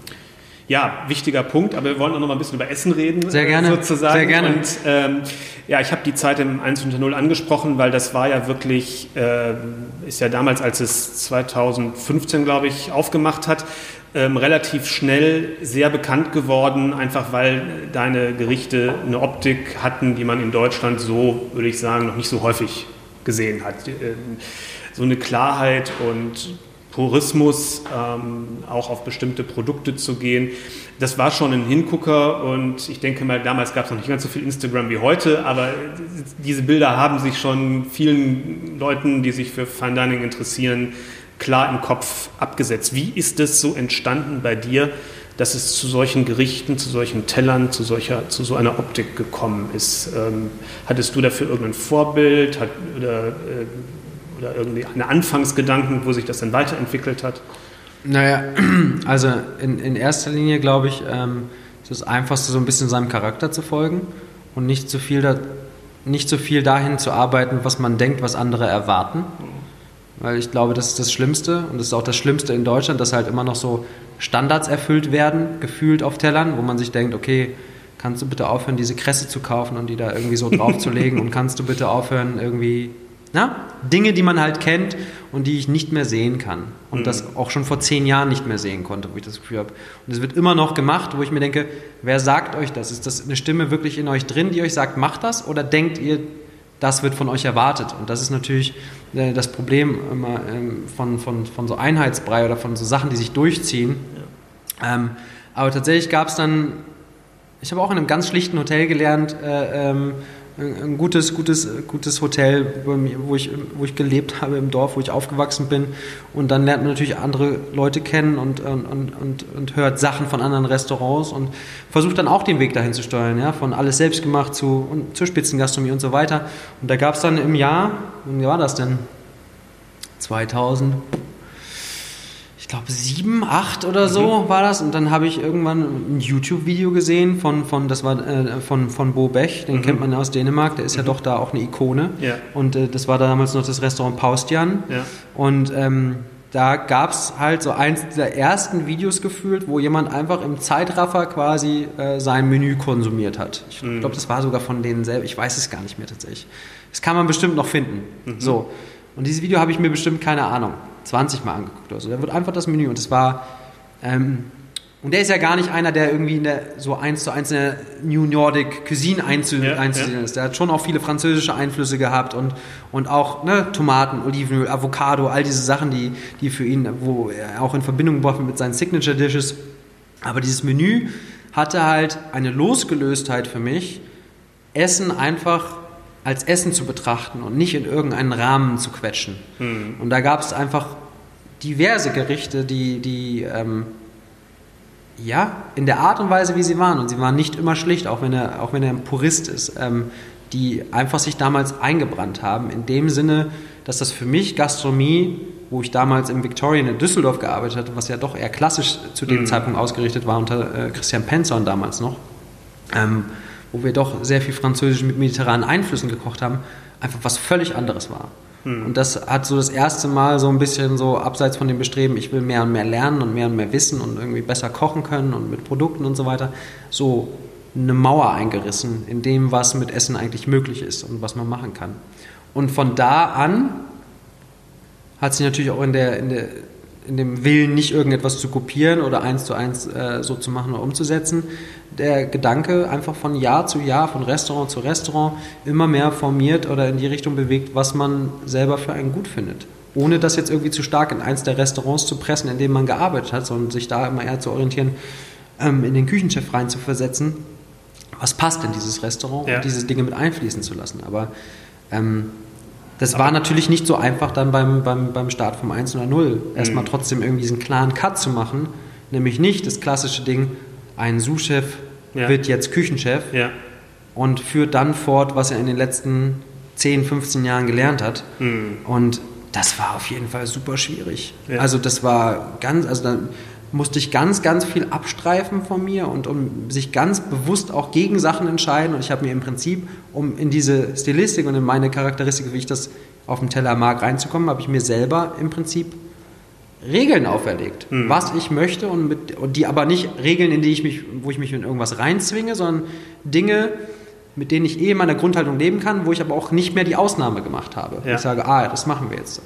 Ja, wichtiger Punkt, aber wir wollen auch noch mal ein bisschen über Essen reden. Sehr gerne. Sozusagen. Sehr gerne. Und ähm, ja, ich habe die Zeit im 1 unter 0 angesprochen, weil das war ja wirklich, äh, ist ja damals, als es 2015, glaube ich, aufgemacht hat, ähm, relativ schnell sehr bekannt geworden, einfach weil deine Gerichte eine Optik hatten, die man in Deutschland so, würde ich sagen, noch nicht so häufig gesehen hat. Ähm, so eine Klarheit und Purismus, ähm, auch auf bestimmte Produkte zu gehen. Das war schon ein Hingucker und ich denke mal, damals gab es noch nicht ganz so viel Instagram wie heute, aber diese Bilder haben sich schon vielen Leuten, die sich für Fine Dining interessieren, klar im Kopf abgesetzt. Wie ist es so entstanden bei dir, dass es zu solchen Gerichten, zu solchen Tellern, zu, solcher, zu so einer Optik gekommen ist? Ähm, hattest du dafür irgendein Vorbild hat, oder, äh, oder irgendwie eine Anfangsgedanken, wo sich das dann weiterentwickelt hat? Naja, [clears throat] also in, in erster Linie glaube ich, ähm, ist das Einfachste, so ein bisschen seinem Charakter zu folgen und nicht so viel, da, nicht so viel dahin zu arbeiten, was man denkt, was andere erwarten. Weil ich glaube, das ist das Schlimmste und das ist auch das Schlimmste in Deutschland, dass halt immer noch so Standards erfüllt werden, gefühlt auf Tellern, wo man sich denkt, okay, kannst du bitte aufhören, diese Kresse zu kaufen und die da irgendwie so [laughs] draufzulegen und kannst du bitte aufhören, irgendwie, na, Dinge, die man halt kennt und die ich nicht mehr sehen kann. Und mhm. das auch schon vor zehn Jahren nicht mehr sehen konnte, wo ich das Gefühl habe. Und es wird immer noch gemacht, wo ich mir denke, wer sagt euch das? Ist das eine Stimme wirklich in euch drin, die euch sagt, macht das? Oder denkt ihr, das wird von euch erwartet. Und das ist natürlich äh, das Problem immer ähm, von, von, von so Einheitsbrei oder von so Sachen, die sich durchziehen. Ja. Ähm, aber tatsächlich gab es dann, ich habe auch in einem ganz schlichten Hotel gelernt, äh, ähm, ein gutes, gutes, gutes Hotel, wo ich, wo ich gelebt habe im Dorf, wo ich aufgewachsen bin. Und dann lernt man natürlich andere Leute kennen und, und, und, und hört Sachen von anderen Restaurants und versucht dann auch den Weg dahin zu steuern, ja, von alles selbst gemacht zu, und, zur Spitzengastronomie und so weiter. Und da gab es dann im Jahr, wie war das denn? 2000, ich glaube, sieben, acht oder so mhm. war das. Und dann habe ich irgendwann ein YouTube-Video gesehen von, von, das war äh, von, von Bo Bech, den mhm. kennt man aus Dänemark, der ist mhm. ja doch da auch eine Ikone. Ja. Und äh, das war damals noch das Restaurant Paustian. Ja. Und ähm, da gab es halt so eins der ersten Videos gefühlt, wo jemand einfach im Zeitraffer quasi äh, sein Menü konsumiert hat. Ich mhm. glaube, das war sogar von denen selber, ich weiß es gar nicht mehr tatsächlich. Das kann man bestimmt noch finden. Mhm. So. Und dieses Video habe ich mir bestimmt, keine Ahnung, 20 Mal angeguckt oder so. Da wird einfach das Menü und es war. Ähm, und der ist ja gar nicht einer, der irgendwie in der, so eins zu eins in der New Nordic Cuisine einzu, ja, einzusehen ja. ist. Der hat schon auch viele französische Einflüsse gehabt und, und auch ne, Tomaten, Olivenöl, Avocado, all diese Sachen, die, die für ihn, wo er auch in Verbindung gebracht wird mit seinen Signature Dishes. Aber dieses Menü hatte halt eine Losgelöstheit für mich, Essen einfach als Essen zu betrachten und nicht in irgendeinen Rahmen zu quetschen. Mhm. Und da gab es einfach diverse Gerichte, die, die ähm, ja, in der Art und Weise, wie sie waren, und sie waren nicht immer schlicht, auch wenn er, auch wenn er ein Purist ist, ähm, die einfach sich damals eingebrannt haben, in dem Sinne, dass das für mich Gastronomie, wo ich damals im Victorian in Düsseldorf gearbeitet hatte, was ja doch eher klassisch zu dem mhm. Zeitpunkt ausgerichtet war, unter äh, Christian Penzorn damals noch, ähm, wo wir doch sehr viel Französisch mit mediterranen Einflüssen gekocht haben, einfach was völlig anderes war. Mhm. Und das hat so das erste Mal so ein bisschen so abseits von dem Bestreben, ich will mehr und mehr lernen und mehr und mehr wissen und irgendwie besser kochen können und mit Produkten und so weiter, so eine Mauer eingerissen in dem, was mit Essen eigentlich möglich ist und was man machen kann. Und von da an hat sich natürlich auch in, der, in, der, in dem Willen, nicht irgendetwas zu kopieren oder eins zu eins äh, so zu machen oder umzusetzen, der Gedanke einfach von Jahr zu Jahr, von Restaurant zu Restaurant immer mehr formiert oder in die Richtung bewegt, was man selber für einen gut findet. Ohne das jetzt irgendwie zu stark in eins der Restaurants zu pressen, in denen man gearbeitet hat, sondern sich da immer eher zu orientieren, ähm, in den Küchenchef rein zu versetzen. Was passt in dieses Restaurant ja. und diese Dinge mit einfließen zu lassen. Aber ähm, das war natürlich nicht so einfach dann beim, beim, beim Start vom 1 oder 0. Erstmal mhm. trotzdem irgendwie diesen klaren Cut zu machen. Nämlich nicht das klassische Ding, ein Sous-Chef ja. wird jetzt Küchenchef ja. und führt dann fort, was er in den letzten 10, 15 Jahren gelernt hat. Mhm. Und das war auf jeden Fall super schwierig. Ja. Also das war ganz, also da musste ich ganz, ganz viel abstreifen von mir und um sich ganz bewusst auch gegen Sachen entscheiden. Und ich habe mir im Prinzip, um in diese Stilistik und in meine Charakteristik, wie ich das auf dem Teller mag, reinzukommen, habe ich mir selber im Prinzip Regeln auferlegt, mhm. was ich möchte und, mit, und die aber nicht Regeln, in die ich mich, wo ich mich in irgendwas reinzwinge, sondern Dinge, mit denen ich eh in meiner Grundhaltung leben kann, wo ich aber auch nicht mehr die Ausnahme gemacht habe. Ja. Ich sage, ah, das machen wir jetzt so.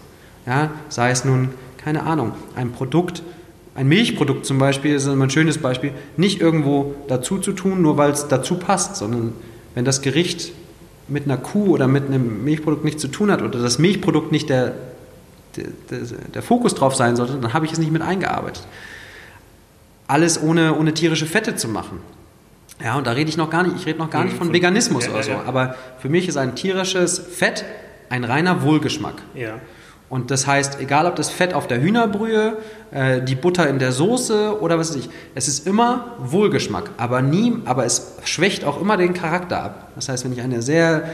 Ja, sei es nun, keine Ahnung, ein Produkt, ein Milchprodukt zum Beispiel, ist immer ein schönes Beispiel, nicht irgendwo dazu zu tun, nur weil es dazu passt, sondern wenn das Gericht mit einer Kuh oder mit einem Milchprodukt nichts zu tun hat oder das Milchprodukt nicht der, der, der, Fokus drauf sein sollte, dann habe ich es nicht mit eingearbeitet. Alles ohne, ohne tierische Fette zu machen. Ja, und da rede ich noch gar nicht, ich rede noch gar nicht von Veganismus ja, oder so, ja, ja. aber für mich ist ein tierisches Fett ein reiner Wohlgeschmack. Ja. Und das heißt, egal ob das Fett auf der Hühnerbrühe, äh, die Butter in der Soße oder was weiß ich, es ist immer Wohlgeschmack, aber nie, aber es schwächt auch immer den Charakter ab. Das heißt, wenn ich eine sehr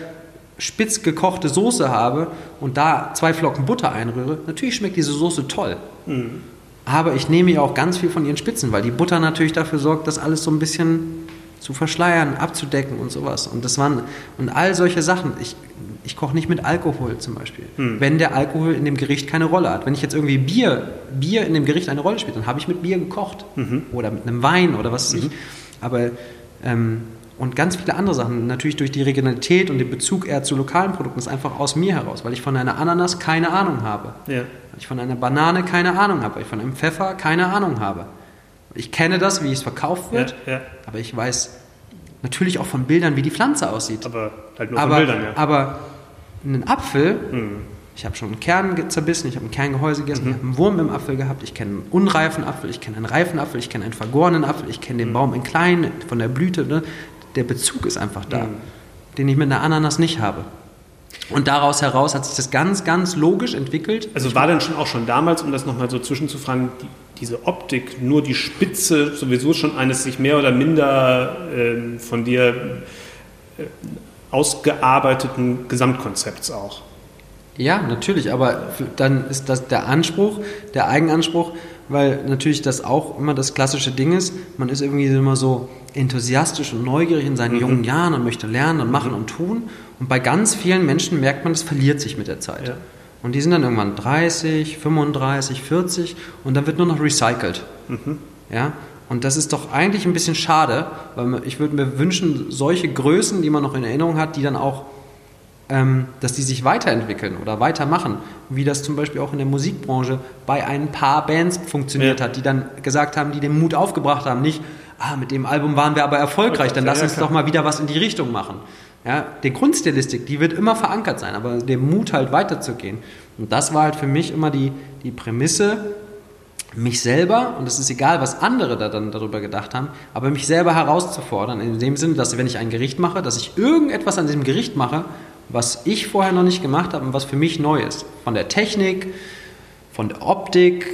spitz gekochte Soße habe und da zwei Flocken Butter einrühre, natürlich schmeckt diese Soße toll. Mhm. Aber ich nehme ja auch ganz viel von ihren Spitzen, weil die Butter natürlich dafür sorgt, das alles so ein bisschen zu verschleiern, abzudecken und sowas. Und das waren und all solche Sachen. Ich, ich koche nicht mit Alkohol zum Beispiel, hm. wenn der Alkohol in dem Gericht keine Rolle hat. Wenn ich jetzt irgendwie Bier, Bier in dem Gericht eine Rolle spielt, dann habe ich mit Bier gekocht mhm. oder mit einem Wein oder was weiß mhm. ich. Aber ähm, und ganz viele andere Sachen, natürlich durch die Regionalität und den Bezug eher zu lokalen Produkten, ist einfach aus mir heraus, weil ich von einer Ananas keine Ahnung habe, ja. weil ich von einer Banane keine Ahnung habe, weil ich von einem Pfeffer keine Ahnung habe. Ich kenne das, wie es verkauft wird, ja, ja. aber ich weiß natürlich auch von Bildern, wie die Pflanze aussieht. Aber halt nur aber, von Bildern, ja. Aber einen Apfel, mhm. ich habe schon einen Kern zerbissen, ich habe ein Kerngehäuse gegessen, mhm. ich habe einen Wurm im Apfel gehabt, ich kenne einen unreifen Apfel, ich kenne einen reifen Apfel, ich kenne einen vergorenen Apfel, ich kenne den mhm. Baum in klein, von der Blüte. Ne? Der Bezug ist einfach da, mhm. den ich mit einer Ananas nicht habe. Und daraus heraus hat sich das ganz, ganz logisch entwickelt. Also war denn schon auch schon damals, um das nochmal so zwischenzufragen, die, diese Optik, nur die Spitze sowieso schon eines sich mehr oder minder äh, von dir äh, ausgearbeiteten Gesamtkonzepts auch? Ja, natürlich, aber dann ist das der Anspruch, der Eigenanspruch, weil natürlich das auch immer das klassische Ding ist. Man ist irgendwie immer so enthusiastisch und neugierig in seinen mhm. jungen Jahren und möchte lernen und machen mhm. und tun. Und bei ganz vielen Menschen merkt man, das verliert sich mit der Zeit. Ja. Und die sind dann irgendwann 30, 35, 40 und dann wird nur noch recycelt. Mhm. Ja? Und das ist doch eigentlich ein bisschen schade, weil ich würde mir wünschen, solche Größen, die man noch in Erinnerung hat, die dann auch, ähm, dass die sich weiterentwickeln oder weitermachen, wie das zum Beispiel auch in der Musikbranche bei ein paar Bands funktioniert ja. hat, die dann gesagt haben, die den Mut aufgebracht haben, nicht, ah, mit dem Album waren wir aber erfolgreich, dann lass uns doch mal wieder was in die Richtung machen. Ja, die Grundstilistik, die wird immer verankert sein, aber der Mut halt weiterzugehen. Und das war halt für mich immer die, die Prämisse, mich selber, und es ist egal, was andere da dann darüber gedacht haben, aber mich selber herauszufordern, in dem Sinne, dass wenn ich ein Gericht mache, dass ich irgendetwas an diesem Gericht mache, was ich vorher noch nicht gemacht habe und was für mich neu ist. Von der Technik, von der Optik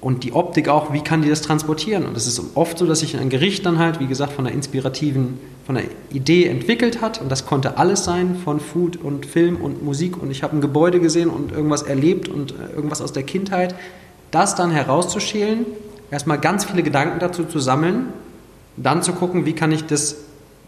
und die Optik auch, wie kann die das transportieren? Und es ist oft so, dass sich ein Gericht dann halt, wie gesagt, von einer inspirativen, von einer Idee entwickelt hat und das konnte alles sein, von Food und Film und Musik und ich habe ein Gebäude gesehen und irgendwas erlebt und äh, irgendwas aus der Kindheit. Das dann herauszuschälen, erstmal ganz viele Gedanken dazu zu sammeln, dann zu gucken, wie kann ich das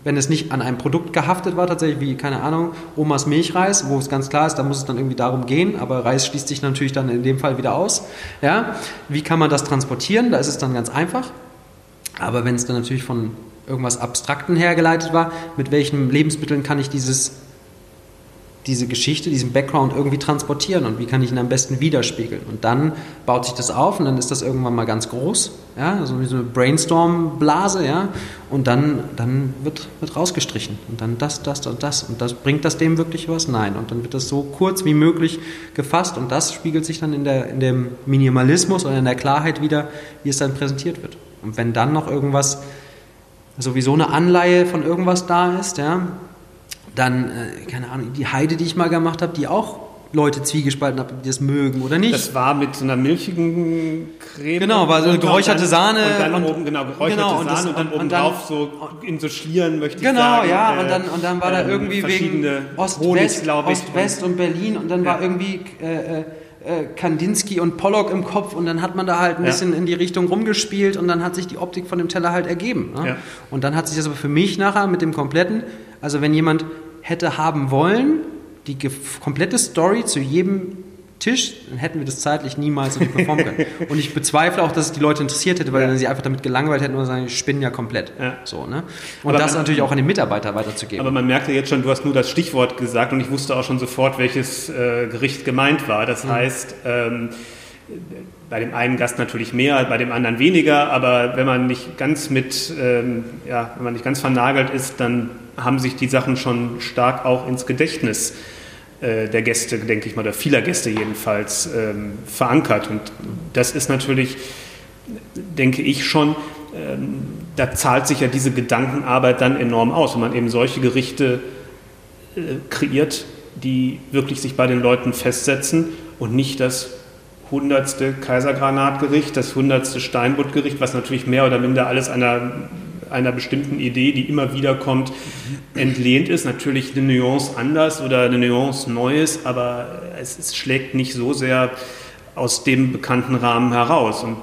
wenn es nicht an einem Produkt gehaftet war, tatsächlich wie, keine Ahnung, Omas Milchreis, wo es ganz klar ist, da muss es dann irgendwie darum gehen, aber Reis schließt sich natürlich dann in dem Fall wieder aus. Ja? Wie kann man das transportieren? Da ist es dann ganz einfach. Aber wenn es dann natürlich von irgendwas Abstrakten hergeleitet war, mit welchen Lebensmitteln kann ich dieses diese Geschichte, diesen Background irgendwie transportieren und wie kann ich ihn am besten widerspiegeln. Und dann baut sich das auf und dann ist das irgendwann mal ganz groß, ja, so wie so eine Brainstorm-Blase, ja, und dann, dann wird, wird rausgestrichen und dann das, das und das und das bringt das dem wirklich was? Nein. Und dann wird das so kurz wie möglich gefasst und das spiegelt sich dann in, der, in dem Minimalismus oder in der Klarheit wieder, wie es dann präsentiert wird. Und wenn dann noch irgendwas, sowieso eine Anleihe von irgendwas da ist, ja, dann, äh, keine Ahnung, die Heide, die ich mal gemacht habe, die auch Leute zwiegespalten haben, die das mögen oder nicht. Das war mit so einer milchigen Creme. Genau, war so eine geräucherte Sahne. Und dann und, oben, genau, geräucherte genau, und Sahne das, und dann oben drauf so in so Schlieren möchte genau, ich sagen. Genau, ja, äh, und, dann, und dann war äh, da irgendwie wegen Ost-West Ost, West und Berlin und dann ja. war irgendwie... Äh, äh, Kandinsky und Pollock im Kopf und dann hat man da halt ein ja. bisschen in die Richtung rumgespielt und dann hat sich die Optik von dem Teller halt ergeben. Ne? Ja. Und dann hat sich das aber für mich nachher mit dem kompletten, also wenn jemand hätte haben wollen, die komplette Story zu jedem Tisch, dann hätten wir das zeitlich niemals so performen können. [laughs] Und ich bezweifle auch, dass es die Leute interessiert hätte, weil ja. dann sie einfach damit gelangweilt hätten und sagen, ich spinne ja komplett. Ja. So, ne? Und aber das man, natürlich auch an den Mitarbeiter weiterzugeben. Aber man merkt ja jetzt schon, du hast nur das Stichwort gesagt und ich wusste auch schon sofort, welches äh, Gericht gemeint war. Das mhm. heißt, ähm, bei dem einen Gast natürlich mehr, bei dem anderen weniger, aber wenn man nicht ganz mit, ähm, ja, wenn man nicht ganz vernagelt ist, dann haben sich die Sachen schon stark auch ins Gedächtnis äh, der Gäste, denke ich mal, oder vieler Gäste jedenfalls ähm, verankert. Und das ist natürlich, denke ich schon, ähm, da zahlt sich ja diese Gedankenarbeit dann enorm aus, wenn man eben solche Gerichte äh, kreiert, die wirklich sich bei den Leuten festsetzen und nicht das hundertste Kaisergranatgericht, das hundertste Steinbuttgericht, was natürlich mehr oder minder alles einer einer bestimmten Idee, die immer wieder kommt, entlehnt ist. Natürlich eine Nuance anders oder eine Nuance Neues, aber es, es schlägt nicht so sehr aus dem bekannten Rahmen heraus. Und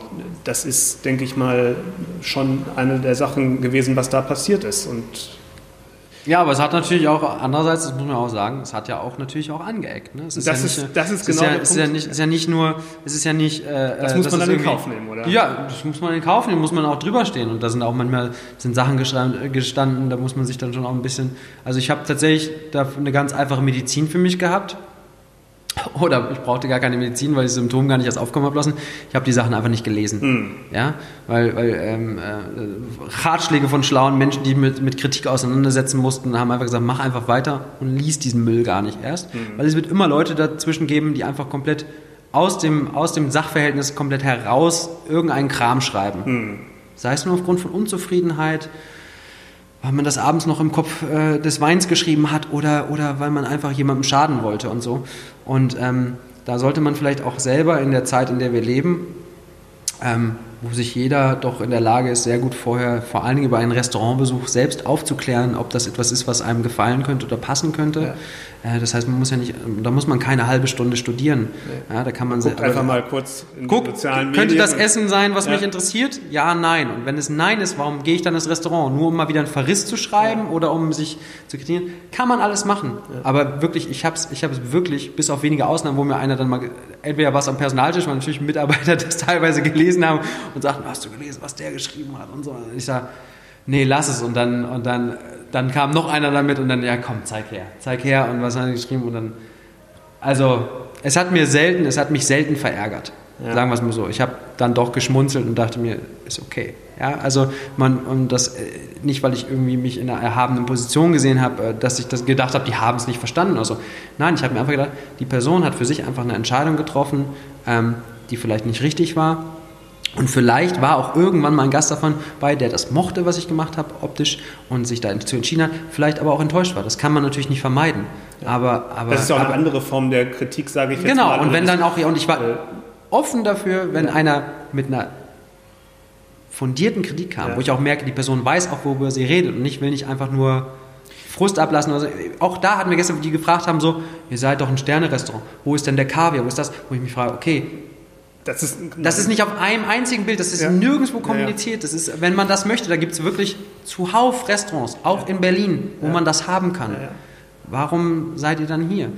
das ist, denke ich mal, schon eine der Sachen gewesen, was da passiert ist. Und ja, aber es hat natürlich auch, andererseits, das muss man auch sagen, es hat ja auch natürlich auch angeeckt. Ne? Es ist das, ja ist, nicht, das ist genau ist ja, der ist Punkt. Ja nicht, ist ja nicht nur, es ist ja nicht... Äh, das muss man dann in Kauf nehmen, oder? Ja, das muss man in Kauf nehmen, muss man auch drüber stehen. Und da sind auch manchmal sind Sachen gestanden, da muss man sich dann schon auch ein bisschen... Also ich habe tatsächlich da eine ganz einfache Medizin für mich gehabt oder ich brauchte gar keine Medizin, weil ich Symptome gar nicht erst aufkommen habe lassen. Ich habe die Sachen einfach nicht gelesen. Mhm. Ja? Weil, weil ähm, äh, Ratschläge von schlauen Menschen, die mit, mit Kritik auseinandersetzen mussten, haben einfach gesagt, mach einfach weiter und lies diesen Müll gar nicht erst. Mhm. Weil es wird immer Leute dazwischen geben, die einfach komplett aus dem, aus dem Sachverhältnis komplett heraus irgendeinen Kram schreiben. Mhm. Sei es nur aufgrund von Unzufriedenheit, weil man das abends noch im Kopf äh, des Weins geschrieben hat oder, oder weil man einfach jemandem schaden wollte und so. Und ähm, da sollte man vielleicht auch selber in der Zeit, in der wir leben, ähm, wo sich jeder doch in der Lage ist, sehr gut vorher, vor allen Dingen über einen Restaurantbesuch selbst aufzuklären, ob das etwas ist, was einem gefallen könnte oder passen könnte. Ja. Äh, das heißt, man muss ja nicht, da muss man keine halbe Stunde studieren. Nee. Ja, da kann man Guckt einfach mal kurz in guck, sozialen Medien. Könnte das Essen sein, was ja. mich interessiert? Ja, nein. Und wenn es Nein ist, warum gehe ich dann ins Restaurant? Nur um mal wieder einen Verriss zu schreiben oder um sich zu kritisieren? Kann man alles machen. Aber wirklich, ich habe es ich wirklich, bis auf wenige Ausnahmen, wo mir einer dann mal, entweder was am Personaltisch, weil natürlich Mitarbeiter [laughs] das teilweise gelesen haben und sagten, hast du gelesen, was der geschrieben hat und so. Und ich sage, nee, lass es. Und dann, und dann, dann kam noch einer damit und dann, ja komm, zeig her, zeig her und was hat er geschrieben und dann, also es hat mir selten, es hat mich selten verärgert. Ja. Sagen wir es mal so. Ich habe dann doch geschmunzelt und dachte mir, ist okay. Ja, also man und das äh, nicht, weil ich irgendwie mich in einer erhabenen Position gesehen habe, äh, dass ich das gedacht habe, die haben es nicht verstanden oder so. Nein, ich habe mir einfach gedacht, die Person hat für sich einfach eine Entscheidung getroffen, ähm, die vielleicht nicht richtig war Und vielleicht war auch irgendwann mal ein Gast davon bei, der das mochte, was ich gemacht habe, optisch, und sich dazu entschieden hat, vielleicht aber auch enttäuscht war. Das kann man natürlich nicht vermeiden. Aber, aber, das ist ja auch aber, eine andere Form der Kritik, sage ich jetzt Genau, mal. und wenn dann auch, und ich war offen dafür, wenn Ja. einer mit einer fundierten Kritik kam, Ja. wo ich auch merke, die Person weiß auch, worüber sie redet und ich will nicht einfach nur Frust ablassen. Oder so. Auch da hatten wir gestern, die gefragt haben, so, ihr seid doch ein Sterne-Restaurant, wo ist denn der Kaviar, wo ist das? Wo ich mich frage, okay, das ist, das ist nicht auf einem einzigen Bild, das ist Ja. nirgendwo kommuniziert. Das ist, wenn man das möchte, da gibt es wirklich zuhauf Restaurants, auch in Berlin, wo man das haben kann. Warum seid ihr dann hier?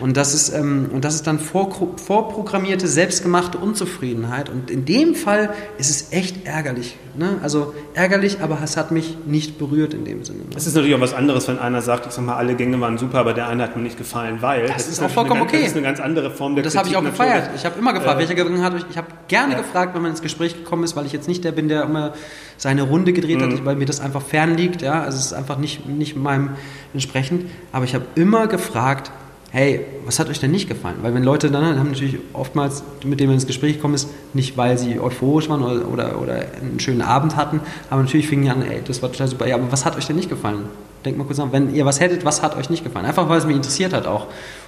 Und das ist, ähm, und das ist dann vor, vorprogrammierte, selbstgemachte Unzufriedenheit. Und in dem Fall ist es echt ärgerlich. Ne? Also ärgerlich, aber es hat mich nicht berührt in dem Sinne. Ne? Es ist natürlich auch was anderes, wenn einer sagt, ich sag mal, alle Gänge waren super, aber der eine hat mir nicht gefallen, weil. Das ist auch vollkommen ganz- okay. Das ist eine ganz andere Form der Das habe ich auch gefeiert. Ich habe immer gefragt, Äh, welcher Gang hat euch. Ich habe gerne Ja. gefragt, wenn man ins Gespräch gekommen ist, weil ich jetzt nicht der bin, der immer seine Runde gedreht Mhm. hat, weil mir das einfach fern liegt. Ja, also es ist einfach nicht, nicht meinem entsprechend. Aber ich habe immer gefragt, hey, was hat euch denn nicht gefallen? Weil wenn Leute dann haben natürlich oftmals, mit denen man ins Gespräch gekommen ist, nicht weil sie euphorisch waren oder, oder, oder einen schönen Abend hatten, aber natürlich fingen die an, ey, das war total super. Ja, aber was hat euch denn nicht gefallen? Denkt mal kurz nach, wenn ihr was hättet, was hat euch nicht gefallen? Einfach weil es mich interessiert hat auch,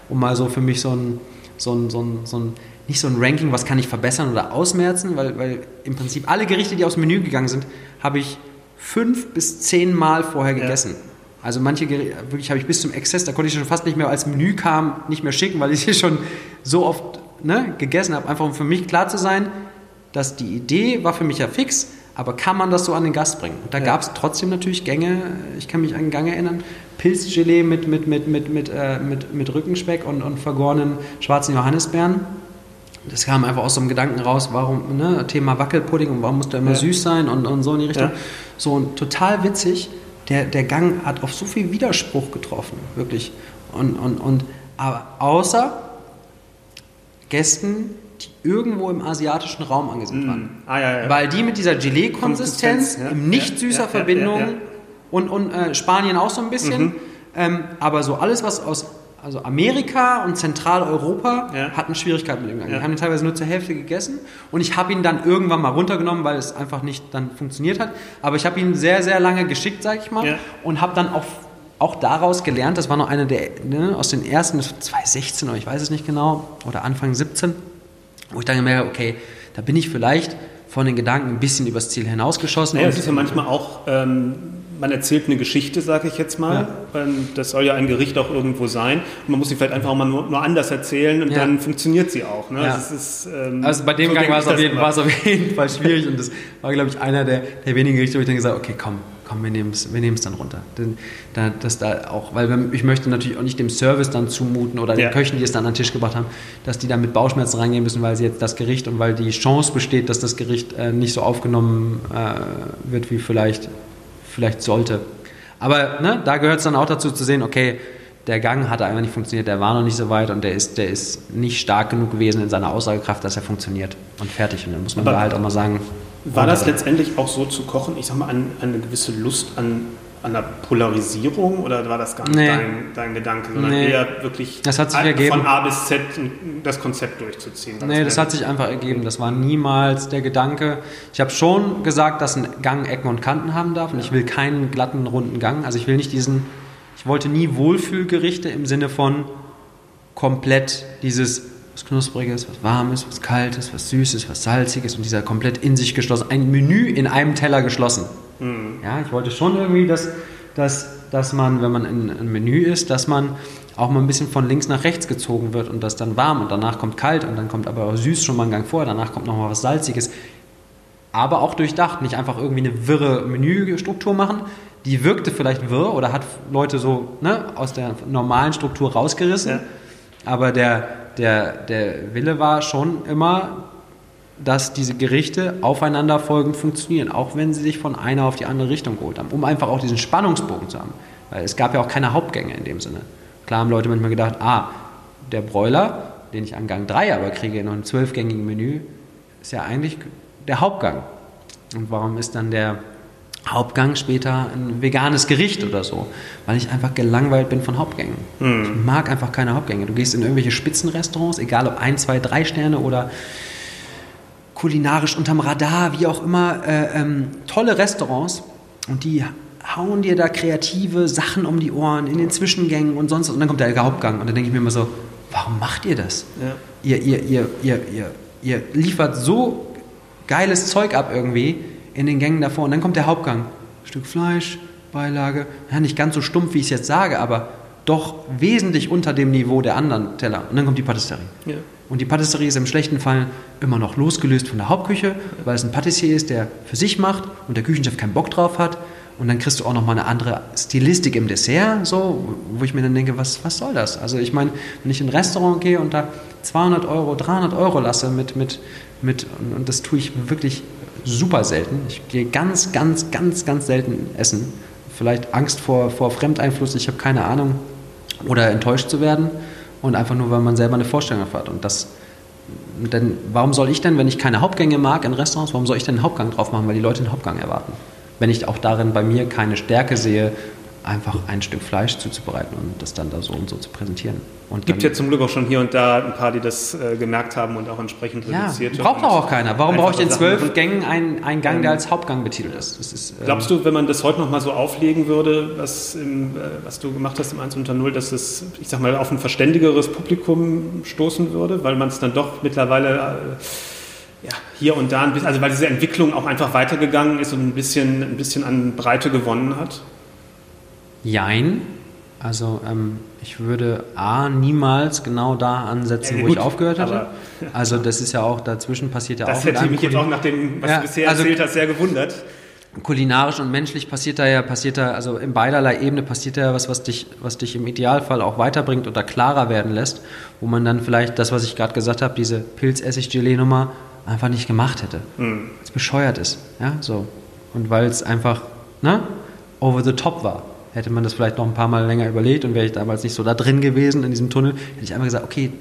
um mal so für mich so ein, so ein, so ein, so ein nicht so ein Ranking, was kann ich verbessern oder ausmerzen, weil, weil im Prinzip alle Gerichte, die aufs Menü gegangen sind, habe ich fünf bis zehn Mal vorher Ja. Also manche wirklich habe ich bis zum Exzess, da konnte ich schon fast nicht mehr, als Menü kam, nicht mehr schicken, weil ich sie [laughs] schon so oft ne, gegessen habe. Einfach um für mich klar zu sein, dass die Idee war für mich ja fix, aber kann man das so an den Gast bringen? Und da Ja. gab es trotzdem natürlich Gänge, ich kann mich an einen Gang erinnern, Pilzgelee mit, mit, mit, mit, mit, äh, mit, mit Rückenspeck und, und vergorenen schwarzen Johannisbeeren. Das kam einfach aus so einem Gedanken raus, warum, ne, Thema Wackelpudding und warum muss der immer Ja. süß sein und, und so in die Richtung. Ja. So und total witzig, der, der Gang hat auf so viel Widerspruch getroffen, wirklich. Und, und, und aber außer Gästen, die irgendwo im asiatischen Raum angesiedelt waren. Mhm. Ah, ja, ja. Weil die mit dieser Gelee-Konsistenz, Konsistenz, ja. im nicht süßer Verbindung und, und äh, Spanien auch so ein bisschen. Mhm. Ähm, aber so alles, was aus also Amerika und Zentraleuropa Ja. hatten Schwierigkeiten mit dem Gang. Ja. Die haben ihn teilweise nur zur Hälfte gegessen und ich habe ihn dann irgendwann mal runtergenommen, weil es einfach nicht dann funktioniert hat. Aber ich habe ihn sehr, sehr lange geschickt, sage ich mal, Ja. und habe dann auch, auch daraus gelernt, das war noch einer der, ne, aus den ersten, das war 2016 oder ich weiß es nicht genau, oder Anfang 17, wo ich dann gemerkt habe, okay, da bin ich vielleicht von den Gedanken ein bisschen übers Ziel hinausgeschossen. Naja, und- es ist ja manchmal auch, ähm, man erzählt eine Geschichte, sage ich jetzt mal. Ähm, Das soll ja ein Gericht auch irgendwo sein. Und man muss sie vielleicht einfach auch mal nur, nur anders erzählen und Ja. dann funktioniert sie auch. Ne? Ja. Das ist, ähm, Also bei dem so Gang war es, auf das jeden, war es auf jeden Fall schwierig und das war, glaube ich, einer der, der wenigen Gerichte, wo ich dann gesagt habe, okay, komm, komm, wir nehmen es wir nehmen's dann runter. Denn, da, dass da auch, weil ich möchte natürlich auch nicht dem Service dann zumuten oder den Ja. Köchen, die es dann an den Tisch gebracht haben, dass die dann mit Bauchschmerzen reingehen müssen, weil sie jetzt das Gericht und weil die Chance besteht, dass das Gericht äh, nicht so aufgenommen äh, wird, wie vielleicht, vielleicht sollte. Aber ne, da gehört es dann auch dazu zu sehen, okay, der Gang hat einfach nicht funktioniert, der war noch nicht so weit und der ist, der ist nicht stark genug gewesen in seiner Aussagekraft, dass er funktioniert und fertig. Und dann muss man Aber da halt auch mal sagen. War das letztendlich auch so zu kochen, ich sag mal, an, an eine gewisse Lust an, an der Polarisierung oder war das gar nicht Nee. dein, dein Gedanke, sondern Nee. eher wirklich Das hat sich von ergeben. A bis Z das Konzept durchzuziehen? Nee, das hat sich einfach ergeben. Das war niemals der Gedanke. Ich habe schon gesagt, dass ein Gang Ecken und Kanten haben darf und ich will keinen glatten, runden Gang. Also ich will nicht diesen, ich wollte nie Wohlfühlgerichte im Sinne von komplett dieses was Knuspriges, was Warmes, was Kaltes, was Süßes, was Salziges und dieser komplett in sich geschlossen, ein Menü in einem Teller geschlossen. Ja, ich wollte schon irgendwie, dass, dass, dass man, wenn man in einem Menü ist, dass man auch mal ein bisschen von links nach rechts gezogen wird und das dann warm und danach kommt kalt und dann kommt aber auch süß schon mal einen Gang vor, danach kommt noch mal was Salziges. Aber auch durchdacht, nicht einfach irgendwie eine wirre Menüstruktur machen. Die wirkte vielleicht wirr oder hat Leute so ne, aus der normalen Struktur rausgerissen. Ja. Aber der, der, der Wille war schon immer, dass diese Gerichte aufeinanderfolgend funktionieren, auch wenn sie sich von einer auf die andere Richtung geholt haben, um einfach auch diesen Spannungsbogen zu haben. Weil es gab ja auch keine Hauptgänge in dem Sinne. Klar haben Leute manchmal gedacht, ah, der Broiler, den ich an Gang 3 aber kriege in einem zwölfgängigen Menü, ist ja eigentlich der Hauptgang. Und warum ist dann der Hauptgang später ein veganes Gericht oder so? Weil ich einfach gelangweilt bin von Hauptgängen. Ich mag einfach keine Hauptgänge. Du gehst in irgendwelche Spitzenrestaurants, egal ob ein, zwei, drei Sterne oder kulinarisch unterm Radar, wie auch immer, äh, ähm, tolle Restaurants und die hauen dir da kreative Sachen um die Ohren in den Zwischengängen und sonst was. Und dann kommt der Hauptgang und dann denke ich mir immer so, warum macht ihr das? Ja. Ihr, ihr, ihr, ihr, ihr, ihr liefert so geiles Zeug ab irgendwie in den Gängen davor und dann kommt der Hauptgang. Stück Fleisch, Beilage, ja, nicht ganz so stumpf, wie ich es jetzt sage, aber doch wesentlich unter dem Niveau der anderen Teller. Und dann kommt die Patisserie. Ja. Und die Patisserie ist im schlechten Fall immer noch losgelöst von der Hauptküche, weil es ein Patissier ist, der für sich macht und der Küchenchef keinen Bock drauf hat. Und dann kriegst du auch noch mal eine andere Stilistik im Dessert, so, wo ich mir dann denke, was, was soll das? Also ich meine, wenn ich in ein Restaurant gehe und da 200 Euro, 300 Euro lasse mit, mit, mit und das tue ich wirklich super selten. Ich gehe ganz, ganz, ganz, ganz selten essen. Vielleicht Angst vor, vor Fremdeinfluss, ich habe keine Ahnung. Oder enttäuscht zu werden. Und einfach nur, weil man selber eine Vorstellung hat. Und das, denn warum soll ich denn, wenn ich keine Hauptgänge mag in Restaurants, warum soll ich denn einen Hauptgang drauf machen, weil die Leute einen Hauptgang erwarten? Wenn ich auch darin bei mir keine Stärke sehe, einfach ein Stück Fleisch zuzubereiten und das dann da so und so zu präsentieren. Es gibt ja zum Glück auch schon hier und da ein paar, die das äh, gemerkt haben und auch entsprechend ja, reduziert haben. Braucht auch keiner. Warum brauche ich in zwölf Gängen einen, einen Gang, der als Hauptgang betitelt ist? ist ähm Glaubst du, wenn man das heute nochmal so auflegen würde, was, im, äh, was du gemacht hast im 1 unter 0, dass es, ich sag mal, auf ein verständigeres Publikum stoßen würde, weil man es dann doch mittlerweile äh, ja, hier und da, ein bisschen, also weil diese Entwicklung auch einfach weitergegangen ist und ein bisschen, ein bisschen an Breite gewonnen hat? Jein. Also ähm, ich würde A niemals genau da ansetzen, ja, wo gut, ich aufgehört hatte. Also das ist ja auch, dazwischen passiert ja das auch... Das hätte mich jetzt auch nach dem, was ja, du bisher also, erzählt hast, sehr gewundert. Kulinarisch und menschlich passiert da ja, passiert da, also in beiderlei Ebene passiert da ja was, was dich, was dich im Idealfall auch weiterbringt oder klarer werden lässt, wo man dann vielleicht das, was ich gerade gesagt habe, diese Pilzessig-Gelee-Nummer einfach nicht gemacht hätte. Mhm. Weil es bescheuert ist. Ja, so. Und weil es einfach, ne, over the top war. Hätte man das vielleicht noch ein paar Mal länger überlegt und wäre ich damals nicht so da drin gewesen in diesem Tunnel, hätte ich einfach gesagt, okay,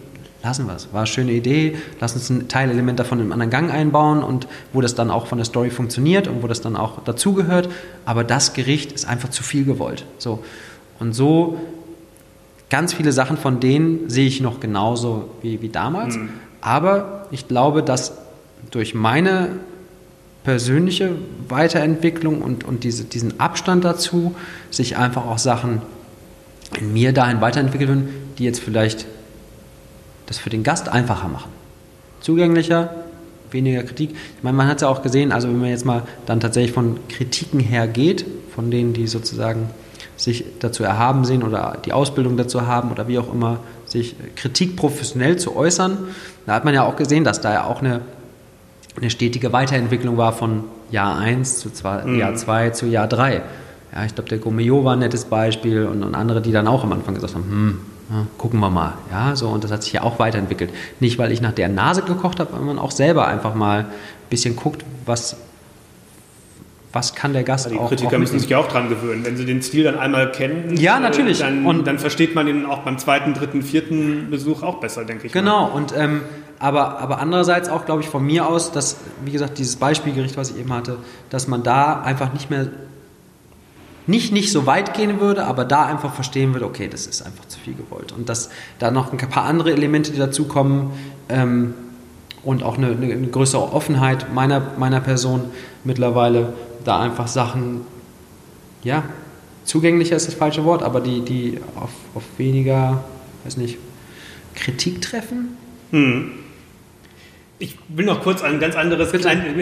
lassen wir es. War eine schöne Idee, lass uns ein Teilelement davon in einem anderen Gang einbauen und wo das dann auch von der Story funktioniert und wo das dann auch dazugehört. Aber das Gericht ist einfach zu viel gewollt. So. Und so ganz viele Sachen von denen sehe ich noch genauso wie, wie damals. Mhm. Aber ich glaube, dass durch meine persönliche Weiterentwicklung und, und diese, diesen Abstand dazu, sich einfach auch Sachen in mir dahin weiterentwickeln, die jetzt vielleicht das für den Gast einfacher machen. Zugänglicher, weniger Kritik. Ich meine, man hat es ja auch gesehen, also wenn man jetzt mal dann tatsächlich von Kritiken her geht, von denen, die sozusagen sich dazu erhaben sehen oder die Ausbildung dazu haben oder wie auch immer, sich Kritik professionell zu äußern, da hat man ja auch gesehen, dass da ja auch eine eine stetige Weiterentwicklung war von Jahr 1 zu zwei, mhm. Jahr 2 zu Jahr 3. Ja, ich glaube, der Gomeo war ein nettes Beispiel und, und, andere, die dann auch am Anfang gesagt haben, hm, ja, gucken wir mal. Ja, so, und das hat sich ja auch weiterentwickelt. Nicht, weil ich nach der Nase gekocht habe, weil man auch selber einfach mal ein bisschen guckt, was, was kann der Gast ja, die auch Kritiker auch müssen sich ja auch dran gewöhnen. Wenn sie den Stil dann einmal kennen, ja, natürlich. Dann, und dann versteht man ihn auch beim zweiten, dritten, vierten Besuch auch besser, denke ich. Genau, mal. und ähm, aber, aber andererseits auch, glaube ich, von mir aus, dass, wie gesagt, dieses Beispielgericht, was ich eben hatte, dass man da einfach nicht mehr, nicht, nicht so weit gehen würde, aber da einfach verstehen würde, okay, das ist einfach zu viel gewollt. Und dass da noch ein paar andere Elemente, die dazukommen ähm, und auch eine, eine, größere Offenheit meiner, meiner Person mittlerweile, da einfach Sachen, ja, zugänglicher ist das falsche Wort, aber die, die auf, auf weniger, weiß nicht, Kritik treffen. Hm. Ich will noch kurz ein ganz anderes. Klein,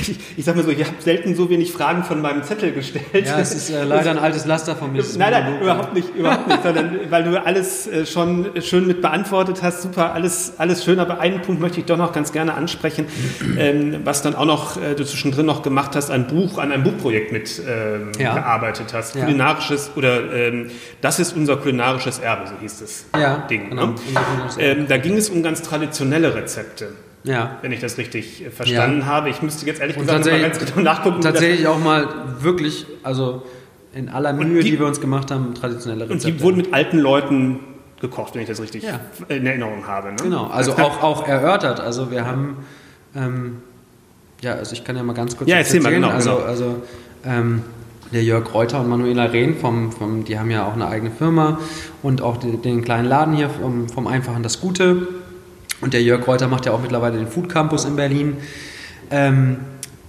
ich, [laughs] ich sag mal so, ich habe selten so wenig Fragen von meinem Zettel gestellt. Ja, es ist äh, leider ein altes Laster von mir. Nein, nein, überhaupt nicht, überhaupt nicht, sondern [laughs] weil du alles äh, schon schön mit beantwortet hast. Super, alles, alles schön. Aber einen Punkt möchte ich doch noch ganz gerne ansprechen, [clears throat] ähm, was dann auch noch äh, du zwischendrin noch gemacht hast, ein Buch, an einem Buchprojekt mit ähm, ja. gearbeitet hast. Ja. Kulinarisches oder ähm, das ist unser kulinarisches Erbe, so hieß das ja, Ding. Genau. Ne? Da ging es um ganz traditionelle Rezepte. Ja. Wenn ich das richtig äh, verstanden ja. habe. Ich müsste jetzt ehrlich gesagt mal ganz genau nachgucken. Tatsächlich auch mal wirklich, also in aller Mühe, die, die, wir uns gemacht haben, traditionelle Rezepte. Und die wurden mit alten Leuten gekocht, wenn ich das richtig ja. in Erinnerung habe. Ne? Genau, also auch, auch erörtert. Also wir haben, ähm, ja, also ich kann ja mal ganz kurz ja, erzähl erzählen. Mal, genau, also, genau. also ähm, der Jörg Reuter und Manuela Rehn, vom, vom, die haben ja auch eine eigene Firma und auch die, den kleinen Laden hier vom, vom Einfachen das Gute und der Jörg Reuter macht ja auch mittlerweile den Food Campus in Berlin. ähm,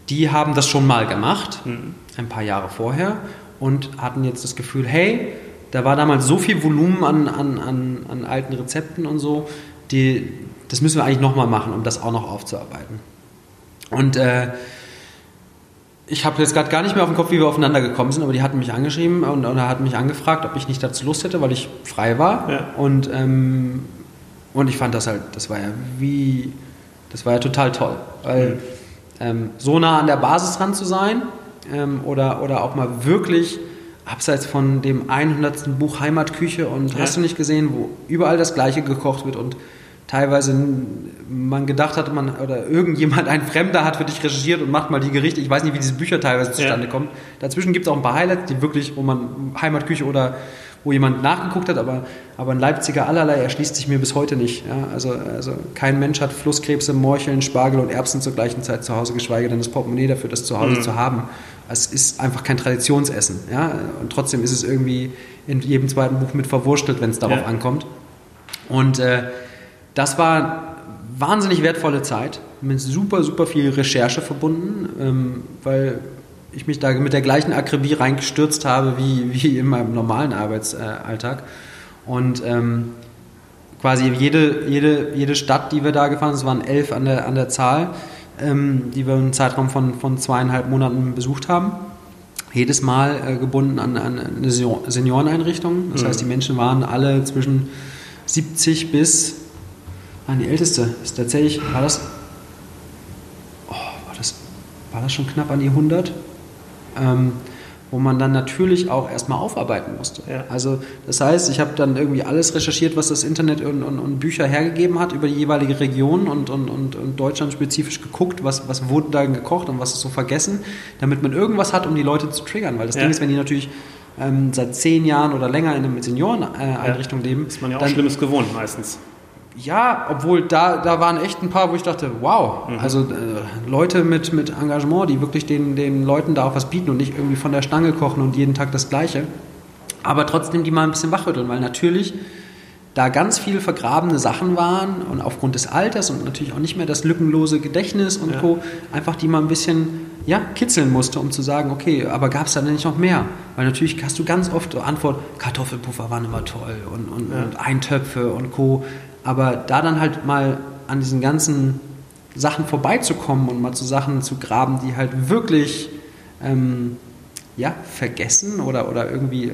die haben das schon mal gemacht, mhm. ein paar Jahre vorher, und hatten jetzt das Gefühl, hey, da war damals so viel Volumen an, an, an, an alten Rezepten und so, die, das müssen wir eigentlich nochmal machen, um das auch noch aufzuarbeiten. Und äh, ich habe jetzt gerade gar nicht mehr auf dem Kopf, wie wir aufeinander gekommen sind, aber die hatten mich angeschrieben und, und hat mich angefragt, ob ich nicht dazu Lust hätte, weil ich frei war. Ja. Und, ähm, und ich fand das halt, das war ja wie, das war ja total toll. Weil mhm. ähm, so nah an der Basis dran zu sein ähm, oder, oder auch mal wirklich abseits von dem 100. Buch Heimatküche und ja. hast du nicht gesehen, wo überall das Gleiche gekocht wird und teilweise man gedacht hat, man oder irgendjemand, ein Fremder hat für dich recherchiert und macht mal die Gerichte. Ich weiß nicht, wie diese Bücher teilweise zustande ja. kommen. Dazwischen gibt es auch ein paar Highlights, die wirklich, wo man Heimatküche oder wo jemand nachgeguckt hat, aber, aber ein Leipziger allerlei erschließt sich mir bis heute nicht. Ja, also, also kein Mensch hat Flusskrebse, Morcheln, Spargel und Erbsen zur gleichen Zeit zu Hause, geschweige denn das Portemonnaie dafür, das zu Hause mhm. zu haben. Es ist einfach kein Traditionsessen. Ja? Und trotzdem ist es irgendwie in jedem zweiten Buch mit verwurstelt, wenn es darauf ja. ankommt. Und äh, das war wahnsinnig wertvolle Zeit, mit super, super viel Recherche verbunden, ähm, weil ich mich da mit der gleichen Akribie reingestürzt habe wie, wie in meinem normalen Arbeitsalltag. Und ähm, quasi jede, jede, jede Stadt, die wir da gefahren sind, es waren elf an der, an der Zahl, ähm, die wir im Zeitraum von, von zweieinhalb Monaten besucht haben. Jedes Mal äh, gebunden an, an eine Senioreneinrichtung. Das mhm. heißt, die Menschen waren alle zwischen 70 bis Ah, die älteste ist tatsächlich, war das, oh, war das, war das schon knapp an die 100? Ähm, wo man dann natürlich auch erstmal aufarbeiten musste. Ja. Also das heißt, ich habe dann irgendwie alles recherchiert, was das Internet und, und, und, Bücher hergegeben hat über die jeweilige Region und, und, und, Deutschland spezifisch geguckt, was, was wurde da gekocht und was ist so vergessen, damit man irgendwas hat, um die Leute zu triggern. Weil das ja. Ding ist, wenn die natürlich ähm, seit zehn Jahren oder länger in einer Senioreneinrichtung äh, ja. leben, ist man ja auch dann, Schlimmes gewohnt meistens. Ja, obwohl da, da waren echt ein paar, wo ich dachte, wow, mhm. also äh, Leute mit, mit Engagement, die wirklich den, den Leuten da auch was bieten und nicht irgendwie von der Stange kochen und jeden Tag das Gleiche. Aber trotzdem die mal ein bisschen wachrütteln, weil natürlich da ganz viel vergrabene Sachen waren und aufgrund des Alters und natürlich auch nicht mehr das lückenlose Gedächtnis und ja. Co. einfach die mal ein bisschen ja, kitzeln musste, um zu sagen, okay, aber gab es da denn nicht noch mehr? Weil natürlich hast du ganz oft Antwort, Kartoffelpuffer waren immer toll und, und, ja. und Eintöpfe und Co. Aber da dann halt mal an diesen ganzen Sachen vorbeizukommen und mal zu Sachen zu graben, die halt wirklich ähm, ja, vergessen oder, oder irgendwie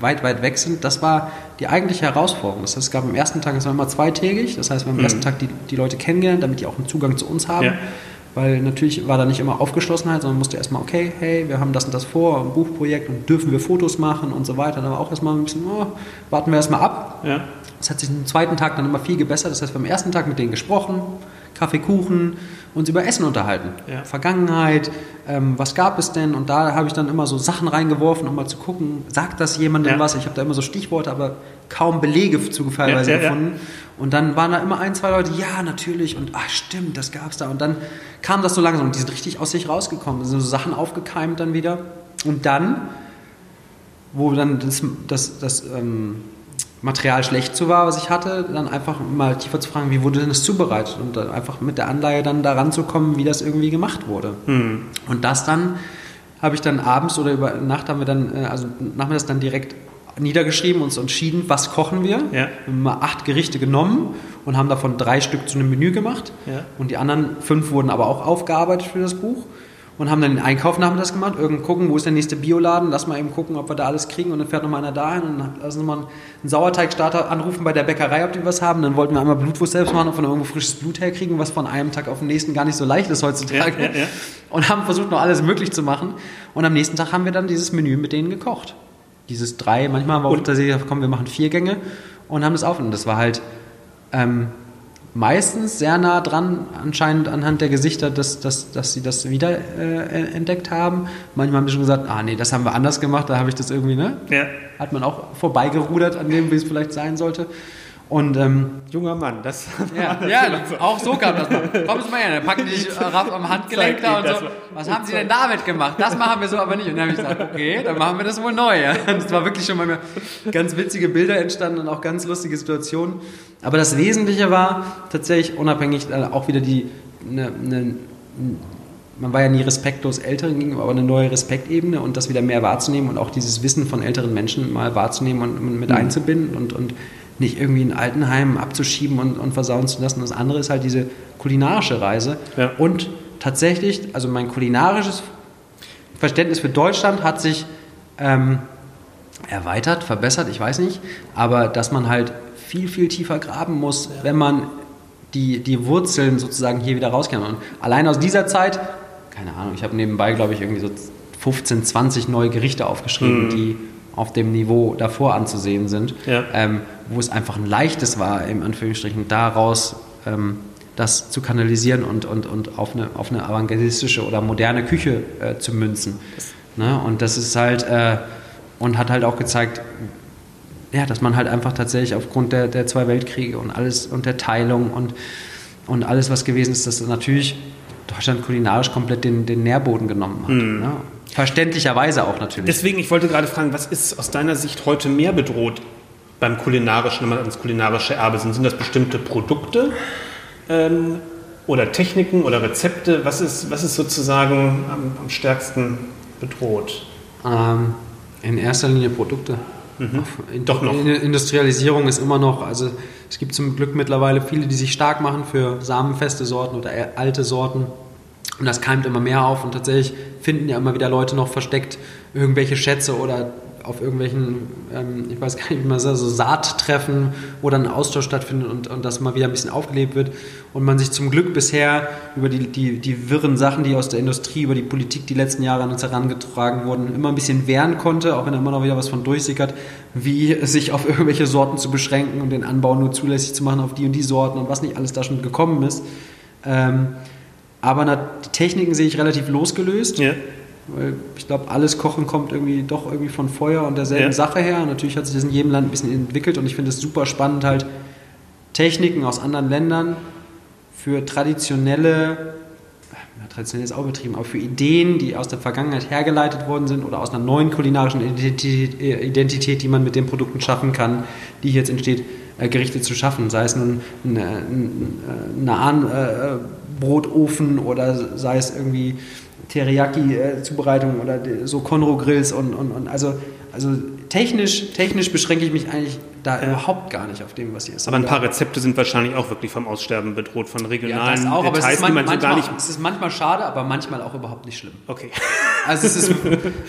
weit, weit weg sind, das war die eigentliche Herausforderung. Das heißt, es gab am ersten Tag, es war immer zweitägig, das heißt, wir haben am mhm. ersten Tag die, die Leute kennengelernt, damit die auch einen Zugang zu uns haben. Ja. Weil natürlich war da nicht immer Aufgeschlossenheit, sondern musste erstmal, okay, hey, wir haben das und das vor, ein Buchprojekt und dürfen wir Fotos machen und so weiter. Da war auch erstmal ein bisschen, oh, warten wir erstmal ab. Ja. Das hat sich am zweiten Tag dann immer viel gebessert. Das heißt, wir haben am ersten Tag mit denen gesprochen, Kaffee, Kuchen, uns über Essen unterhalten. Ja. Vergangenheit, ähm, was gab es denn? Und da habe ich dann immer so Sachen reingeworfen, um mal zu gucken, sagt das jemandem ja. was? Ich habe da immer so Stichworte, aber kaum Belege zu teilweise ja, gefunden. Und dann waren da immer ein, zwei Leute, ja, natürlich, und ach stimmt, das gab es da. Und dann kam das so langsam und die sind richtig aus sich rausgekommen. Es sind so Sachen aufgekeimt dann wieder. Und dann, wo dann das, das, das ähm, Material schlecht zu war, was ich hatte, dann einfach mal tiefer zu fragen, wie wurde denn das zubereitet und dann einfach mit der Anleihe dann daran zu kommen, wie das irgendwie gemacht wurde. Mhm. Und das dann habe ich dann abends oder über Nacht haben wir dann, äh, also nachmittags dann direkt niedergeschrieben, uns entschieden, was kochen wir. Ja. Wir haben mal acht Gerichte genommen und haben davon drei Stück zu einem Menü gemacht. Ja. Und die anderen fünf wurden aber auch aufgearbeitet für das Buch. Und haben dann den Einkauf nachmittags gemacht, irgend gucken, wo ist der nächste Bioladen, lass mal eben gucken, ob wir da alles kriegen. Und dann fährt noch mal einer dahin und lass uns mal einen Sauerteigstarter anrufen bei der Bäckerei, ob die was haben. Dann wollten wir einmal Blutwurst selbst machen und von irgendwo frisches Blut herkriegen, was von einem Tag auf den nächsten gar nicht so leicht ist heutzutage. Ja, ja, und haben versucht, noch alles möglich zu machen. Und am nächsten Tag haben wir dann dieses Menü mit denen gekocht dieses drei, manchmal haben wir auch tatsächlich komm, wir machen vier Gänge und haben das auf. Und das war halt ähm, meistens sehr nah dran, anscheinend anhand der Gesichter, dass, dass, dass sie das wieder äh, entdeckt haben. Manchmal haben sie schon gesagt, ah nee, das haben wir anders gemacht, da habe ich das irgendwie, ne? Ja. Hat man auch vorbeigerudert an dem, wie es vielleicht sein sollte. Und, ähm, Junger Mann, das [laughs] ja, ja auch so kam das mal. Kommen Sie mal her, dann packen die sich am Handgelenk da und so. Was haben Sie denn damit gemacht? Das machen wir so aber nicht. Und dann habe ich gesagt, okay, dann machen wir das wohl neu. Ja. Das war wirklich schon mal ganz witzige Bilder entstanden und auch ganz lustige Situationen. Aber das Wesentliche war tatsächlich unabhängig äh, auch wieder die eine, eine man war ja nie respektlos Älteren gegenüber, aber eine neue Respektebene und das wieder mehr wahrzunehmen und auch dieses Wissen von älteren Menschen mal wahrzunehmen und mit mhm. einzubinden und, und nicht irgendwie in Altenheimen abzuschieben und, und versauen zu lassen. Das andere ist halt diese kulinarische Reise. Ja. Und tatsächlich, also mein kulinarisches Verständnis für Deutschland hat sich ähm, erweitert, verbessert, ich weiß nicht, aber dass man halt viel, viel tiefer graben muss, wenn man die, die Wurzeln sozusagen hier wieder rauskennt. Und allein aus dieser Zeit keine Ahnung, ich habe nebenbei, glaube ich, irgendwie so 15, 20 neue Gerichte aufgeschrieben, mhm. die auf dem Niveau davor anzusehen sind, ja. ähm, wo es einfach ein leichtes war, im Anführungsstrichen, daraus ähm, das zu kanalisieren und, und, und auf, eine, auf eine avantgardistische oder moderne Küche äh, zu münzen. Ne? Und das ist halt, äh, und hat halt auch gezeigt, ja, dass man halt einfach tatsächlich aufgrund der, der zwei Weltkriege und alles und der Teilung und, und alles, was gewesen ist, dass natürlich Deutschland kulinarisch komplett den, den Nährboden genommen hat. Mhm. Ja. Verständlicherweise auch natürlich. Deswegen, ich wollte gerade fragen, was ist aus deiner Sicht heute mehr bedroht beim kulinarischen, wenn man ans kulinarische Erbe sind? Sind das bestimmte Produkte ähm, oder Techniken oder Rezepte? Was ist, was ist sozusagen am, am stärksten bedroht? Ähm, in erster Linie Produkte. Mhm. Doch noch. Industrialisierung ist immer noch, also es gibt zum Glück mittlerweile viele, die sich stark machen für samenfeste Sorten oder alte Sorten. Und das keimt immer mehr auf und tatsächlich finden ja immer wieder Leute noch versteckt irgendwelche Schätze oder auf irgendwelchen, ähm, ich weiß gar nicht, wie man sagt, so Saattreffen, wo dann ein Austausch stattfindet und, und das mal wieder ein bisschen aufgelebt wird. Und man sich zum Glück bisher über die, die, die wirren Sachen, die aus der Industrie, über die Politik die letzten Jahre an uns herangetragen wurden, immer ein bisschen wehren konnte, auch wenn da immer noch wieder was von durchsickert, wie sich auf irgendwelche Sorten zu beschränken und den Anbau nur zulässig zu machen auf die und die Sorten und was nicht alles da schon gekommen ist. Ähm, aber die Techniken sehe ich relativ losgelöst. Ja. Weil ich glaube, alles Kochen kommt irgendwie doch irgendwie von Feuer und derselben ja. Sache her. Und natürlich hat sich das in jedem Land ein bisschen entwickelt und ich finde es super spannend, halt Techniken aus anderen Ländern für traditionelle, traditionell ist auch betrieben, aber für Ideen, die aus der Vergangenheit hergeleitet worden sind oder aus einer neuen kulinarischen Identität, die man mit den Produkten schaffen kann, die jetzt entsteht, äh, Gerichte zu schaffen. Sei es nun ein, ein Nahenbrotofen oder sei es irgendwie Teriyaki-Zubereitung oder so Konro-Grills und, und, und also, also technisch, technisch beschränke ich mich eigentlich da ja. überhaupt gar nicht auf dem, was hier ist. Aber ein paar Rezepte sind wahrscheinlich auch wirklich vom Aussterben bedroht, von regionalen ja, auch, Details, aber es ist man, die man manchmal, so gar nicht... Es ist manchmal schade, aber manchmal auch überhaupt nicht schlimm. Okay. [laughs] Also, es ist,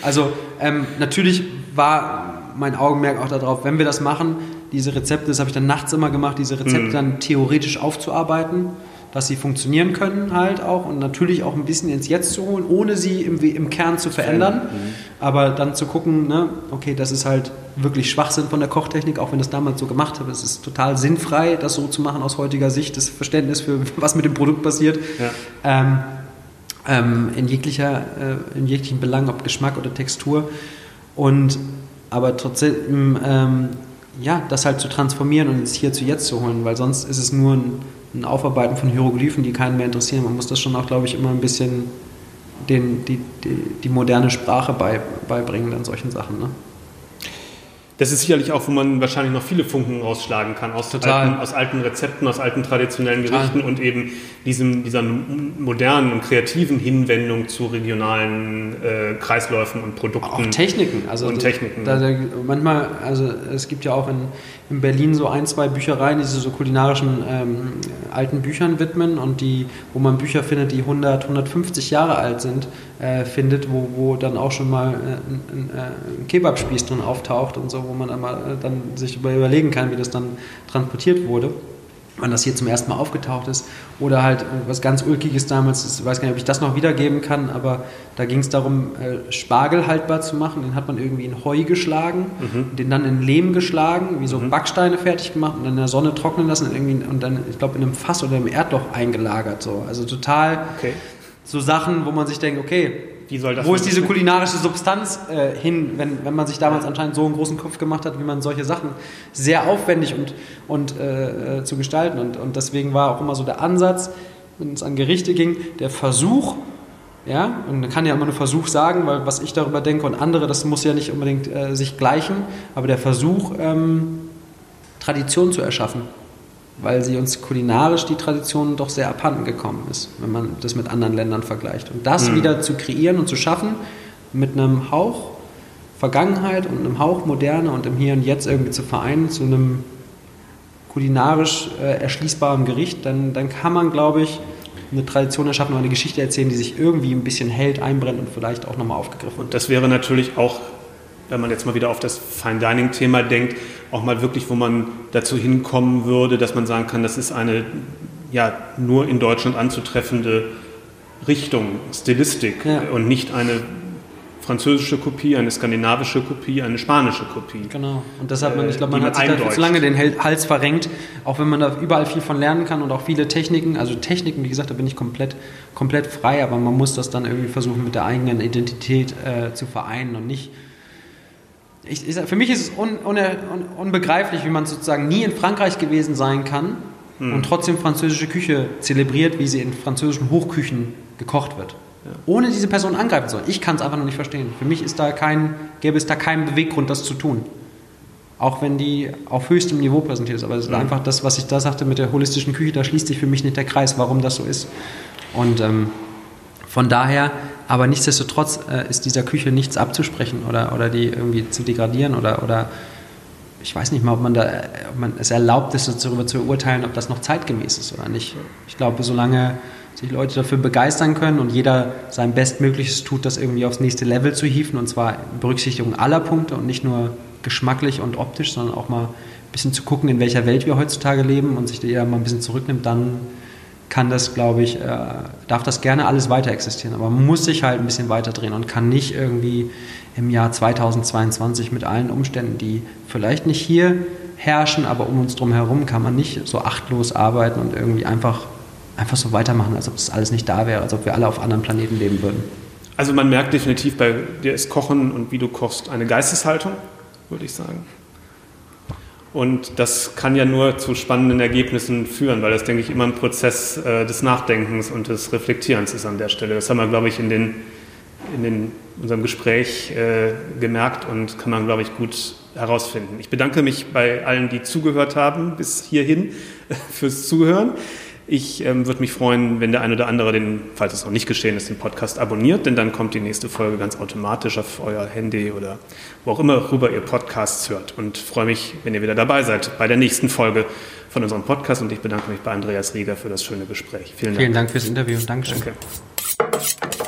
also ähm, natürlich war mein Augenmerk auch darauf, wenn wir das machen, diese Rezepte, das habe ich dann nachts immer gemacht, diese Rezepte mhm. dann theoretisch aufzuarbeiten dass sie funktionieren können halt auch und natürlich auch ein bisschen ins Jetzt zu holen, ohne sie im, im Kern zu verändern. Mhm. Aber dann zu gucken, ne, okay, das ist halt wirklich Schwachsinn von der Kochtechnik, auch wenn das damals so gemacht habe. Es ist total sinnfrei, das so zu machen aus heutiger Sicht, das Verständnis für [laughs] was mit dem Produkt passiert. Ja. Ähm, ähm, in, jeglicher, äh, in jeglichen Belang, ob Geschmack oder Textur. Und aber trotzdem, ähm, ja, das halt zu transformieren und ins Hier zu Jetzt zu holen, weil sonst ist es nur ein ein Aufarbeiten von Hieroglyphen, die keinen mehr interessieren. Man muss das schon auch, glaube ich, immer ein bisschen den, die, die, die moderne Sprache bei, beibringen an solchen Sachen. Ne? Das ist sicherlich auch, wo man wahrscheinlich noch viele Funken rausschlagen kann, aus, alten, aus alten, Rezepten, aus alten traditionellen Total. Gerichten und eben diesem, dieser modernen und kreativen Hinwendung zu regionalen äh, Kreisläufen und Produkten. Auch Techniken. Also und Techniken. Da, da, manchmal, also es gibt ja auch in, in Berlin so ein, zwei Büchereien, die sich so kulinarischen ähm, alten Büchern widmen und die, wo man Bücher findet, die 100, 150 Jahre alt sind, äh, findet, wo, wo dann auch schon mal äh, ein, ein, ein Kebabspieß drin auftaucht und so, wo man einmal, äh, dann sich überlegen kann, wie das dann transportiert wurde wann das hier zum ersten Mal aufgetaucht ist. Oder halt äh, was ganz Ulkiges damals, ich weiß gar nicht, ob ich das noch wiedergeben kann, aber da ging es darum, äh, Spargel haltbar zu machen. Den hat man irgendwie in Heu geschlagen, mhm. den dann in Lehm geschlagen, wie so mhm. Backsteine fertig gemacht und dann in der Sonne trocknen lassen und, irgendwie, und dann, ich glaube, in einem Fass oder im Erdloch eingelagert. So. Also total okay. So Sachen, wo man sich denkt, okay, wo ist diese kulinarische Substanz äh, hin, wenn, wenn man sich damals anscheinend so einen großen Kopf gemacht hat, wie man solche Sachen sehr aufwendig und, und äh, äh, zu gestalten. Und, und deswegen war auch immer so der Ansatz, wenn es an Gerichte ging, der Versuch, ja, und man kann ja immer nur Versuch sagen, weil was ich darüber denke und andere, das muss ja nicht unbedingt äh, sich gleichen, aber der Versuch, ähm, Tradition zu erschaffen. Weil sie uns kulinarisch die Tradition doch sehr abhanden gekommen ist, wenn man das mit anderen Ländern vergleicht. Und das mhm. wieder zu kreieren und zu schaffen mit einem Hauch Vergangenheit und einem Hauch Moderne und im Hier und Jetzt irgendwie zu vereinen zu einem kulinarisch äh, erschließbaren Gericht, dann, dann kann man, glaube ich, eine Tradition erschaffen oder eine Geschichte erzählen, die sich irgendwie ein bisschen hält, einbrennt und vielleicht auch nochmal aufgegriffen wird. Und das wäre natürlich auch, wenn man jetzt mal wieder auf das Fine Dining Thema denkt, auch mal wirklich, wo man dazu hinkommen würde, dass man sagen kann, das ist eine ja nur in Deutschland anzutreffende Richtung, Stilistik ja. und nicht eine französische Kopie, eine skandinavische Kopie, eine spanische Kopie. Genau. Und deshalb, man, ich glaube, man hat sich da zu lange den Hals verrenkt, auch wenn man da überall viel von lernen kann und auch viele Techniken. Also Techniken, wie gesagt, da bin ich komplett, komplett frei, aber man muss das dann irgendwie versuchen, mit der eigenen Identität äh, zu vereinen und nicht. Ich, ich, für mich ist es un, un, un, unbegreiflich, wie man sozusagen nie in Frankreich gewesen sein kann hm. und trotzdem französische Küche zelebriert, wie sie in französischen Hochküchen gekocht wird. Ja. Ohne diese Person angreifen zu sollen. Ich kann es einfach noch nicht verstehen. Für mich ist da kein, gäbe es da keinen Beweggrund, das zu tun. Auch wenn die auf höchstem Niveau präsentiert ist. Aber es ist mhm. einfach das, was ich da sagte mit der holistischen Küche, da schließt sich für mich nicht der Kreis, warum das so ist. Und ähm, von daher, aber nichtsdestotrotz äh, ist dieser Küche nichts abzusprechen oder, oder die irgendwie zu degradieren oder, oder ich weiß nicht mal, ob man, da, ob man es erlaubt ist, darüber zu urteilen, ob das noch zeitgemäß ist oder nicht. Ich glaube, solange sich Leute dafür begeistern können und jeder sein Bestmögliches tut, das irgendwie aufs nächste Level zu hieven und zwar in Berücksichtigung aller Punkte und nicht nur geschmacklich und optisch, sondern auch mal ein bisschen zu gucken, in welcher Welt wir heutzutage leben und sich da eher mal ein bisschen zurücknimmt, dann kann das, glaube ich, äh, darf das gerne alles weiter existieren. Aber man muss sich halt ein bisschen weiter drehen und kann nicht irgendwie im Jahr 2022 mit allen Umständen, die vielleicht nicht hier herrschen, aber um uns drum herum, kann man nicht so achtlos arbeiten und irgendwie einfach einfach so weitermachen, als ob das alles nicht da wäre, als ob wir alle auf anderen Planeten leben würden. Also man merkt definitiv bei dir ist Kochen und wie du kochst eine Geisteshaltung, würde ich sagen. Und das kann ja nur zu spannenden Ergebnissen führen, weil das, denke ich, immer ein Prozess äh, des Nachdenkens und des Reflektierens ist an der Stelle. Das haben wir, glaube ich, in, den, in den, unserem Gespräch äh, gemerkt und kann man, glaube ich, gut herausfinden. Ich bedanke mich bei allen, die zugehört haben bis hierhin [laughs] fürs Zuhören. Ich ähm, würde mich freuen, wenn der eine oder andere, den, falls es noch nicht geschehen ist, den Podcast abonniert, denn dann kommt die nächste Folge ganz automatisch auf euer Handy oder wo auch immer rüber ihr Podcasts hört. Und freue mich, wenn ihr wieder dabei seid bei der nächsten Folge von unserem Podcast. Und ich bedanke mich bei Andreas Rieger für das schöne Gespräch. Vielen Dank. Vielen Dank fürs Interview. Dankeschön. Danke.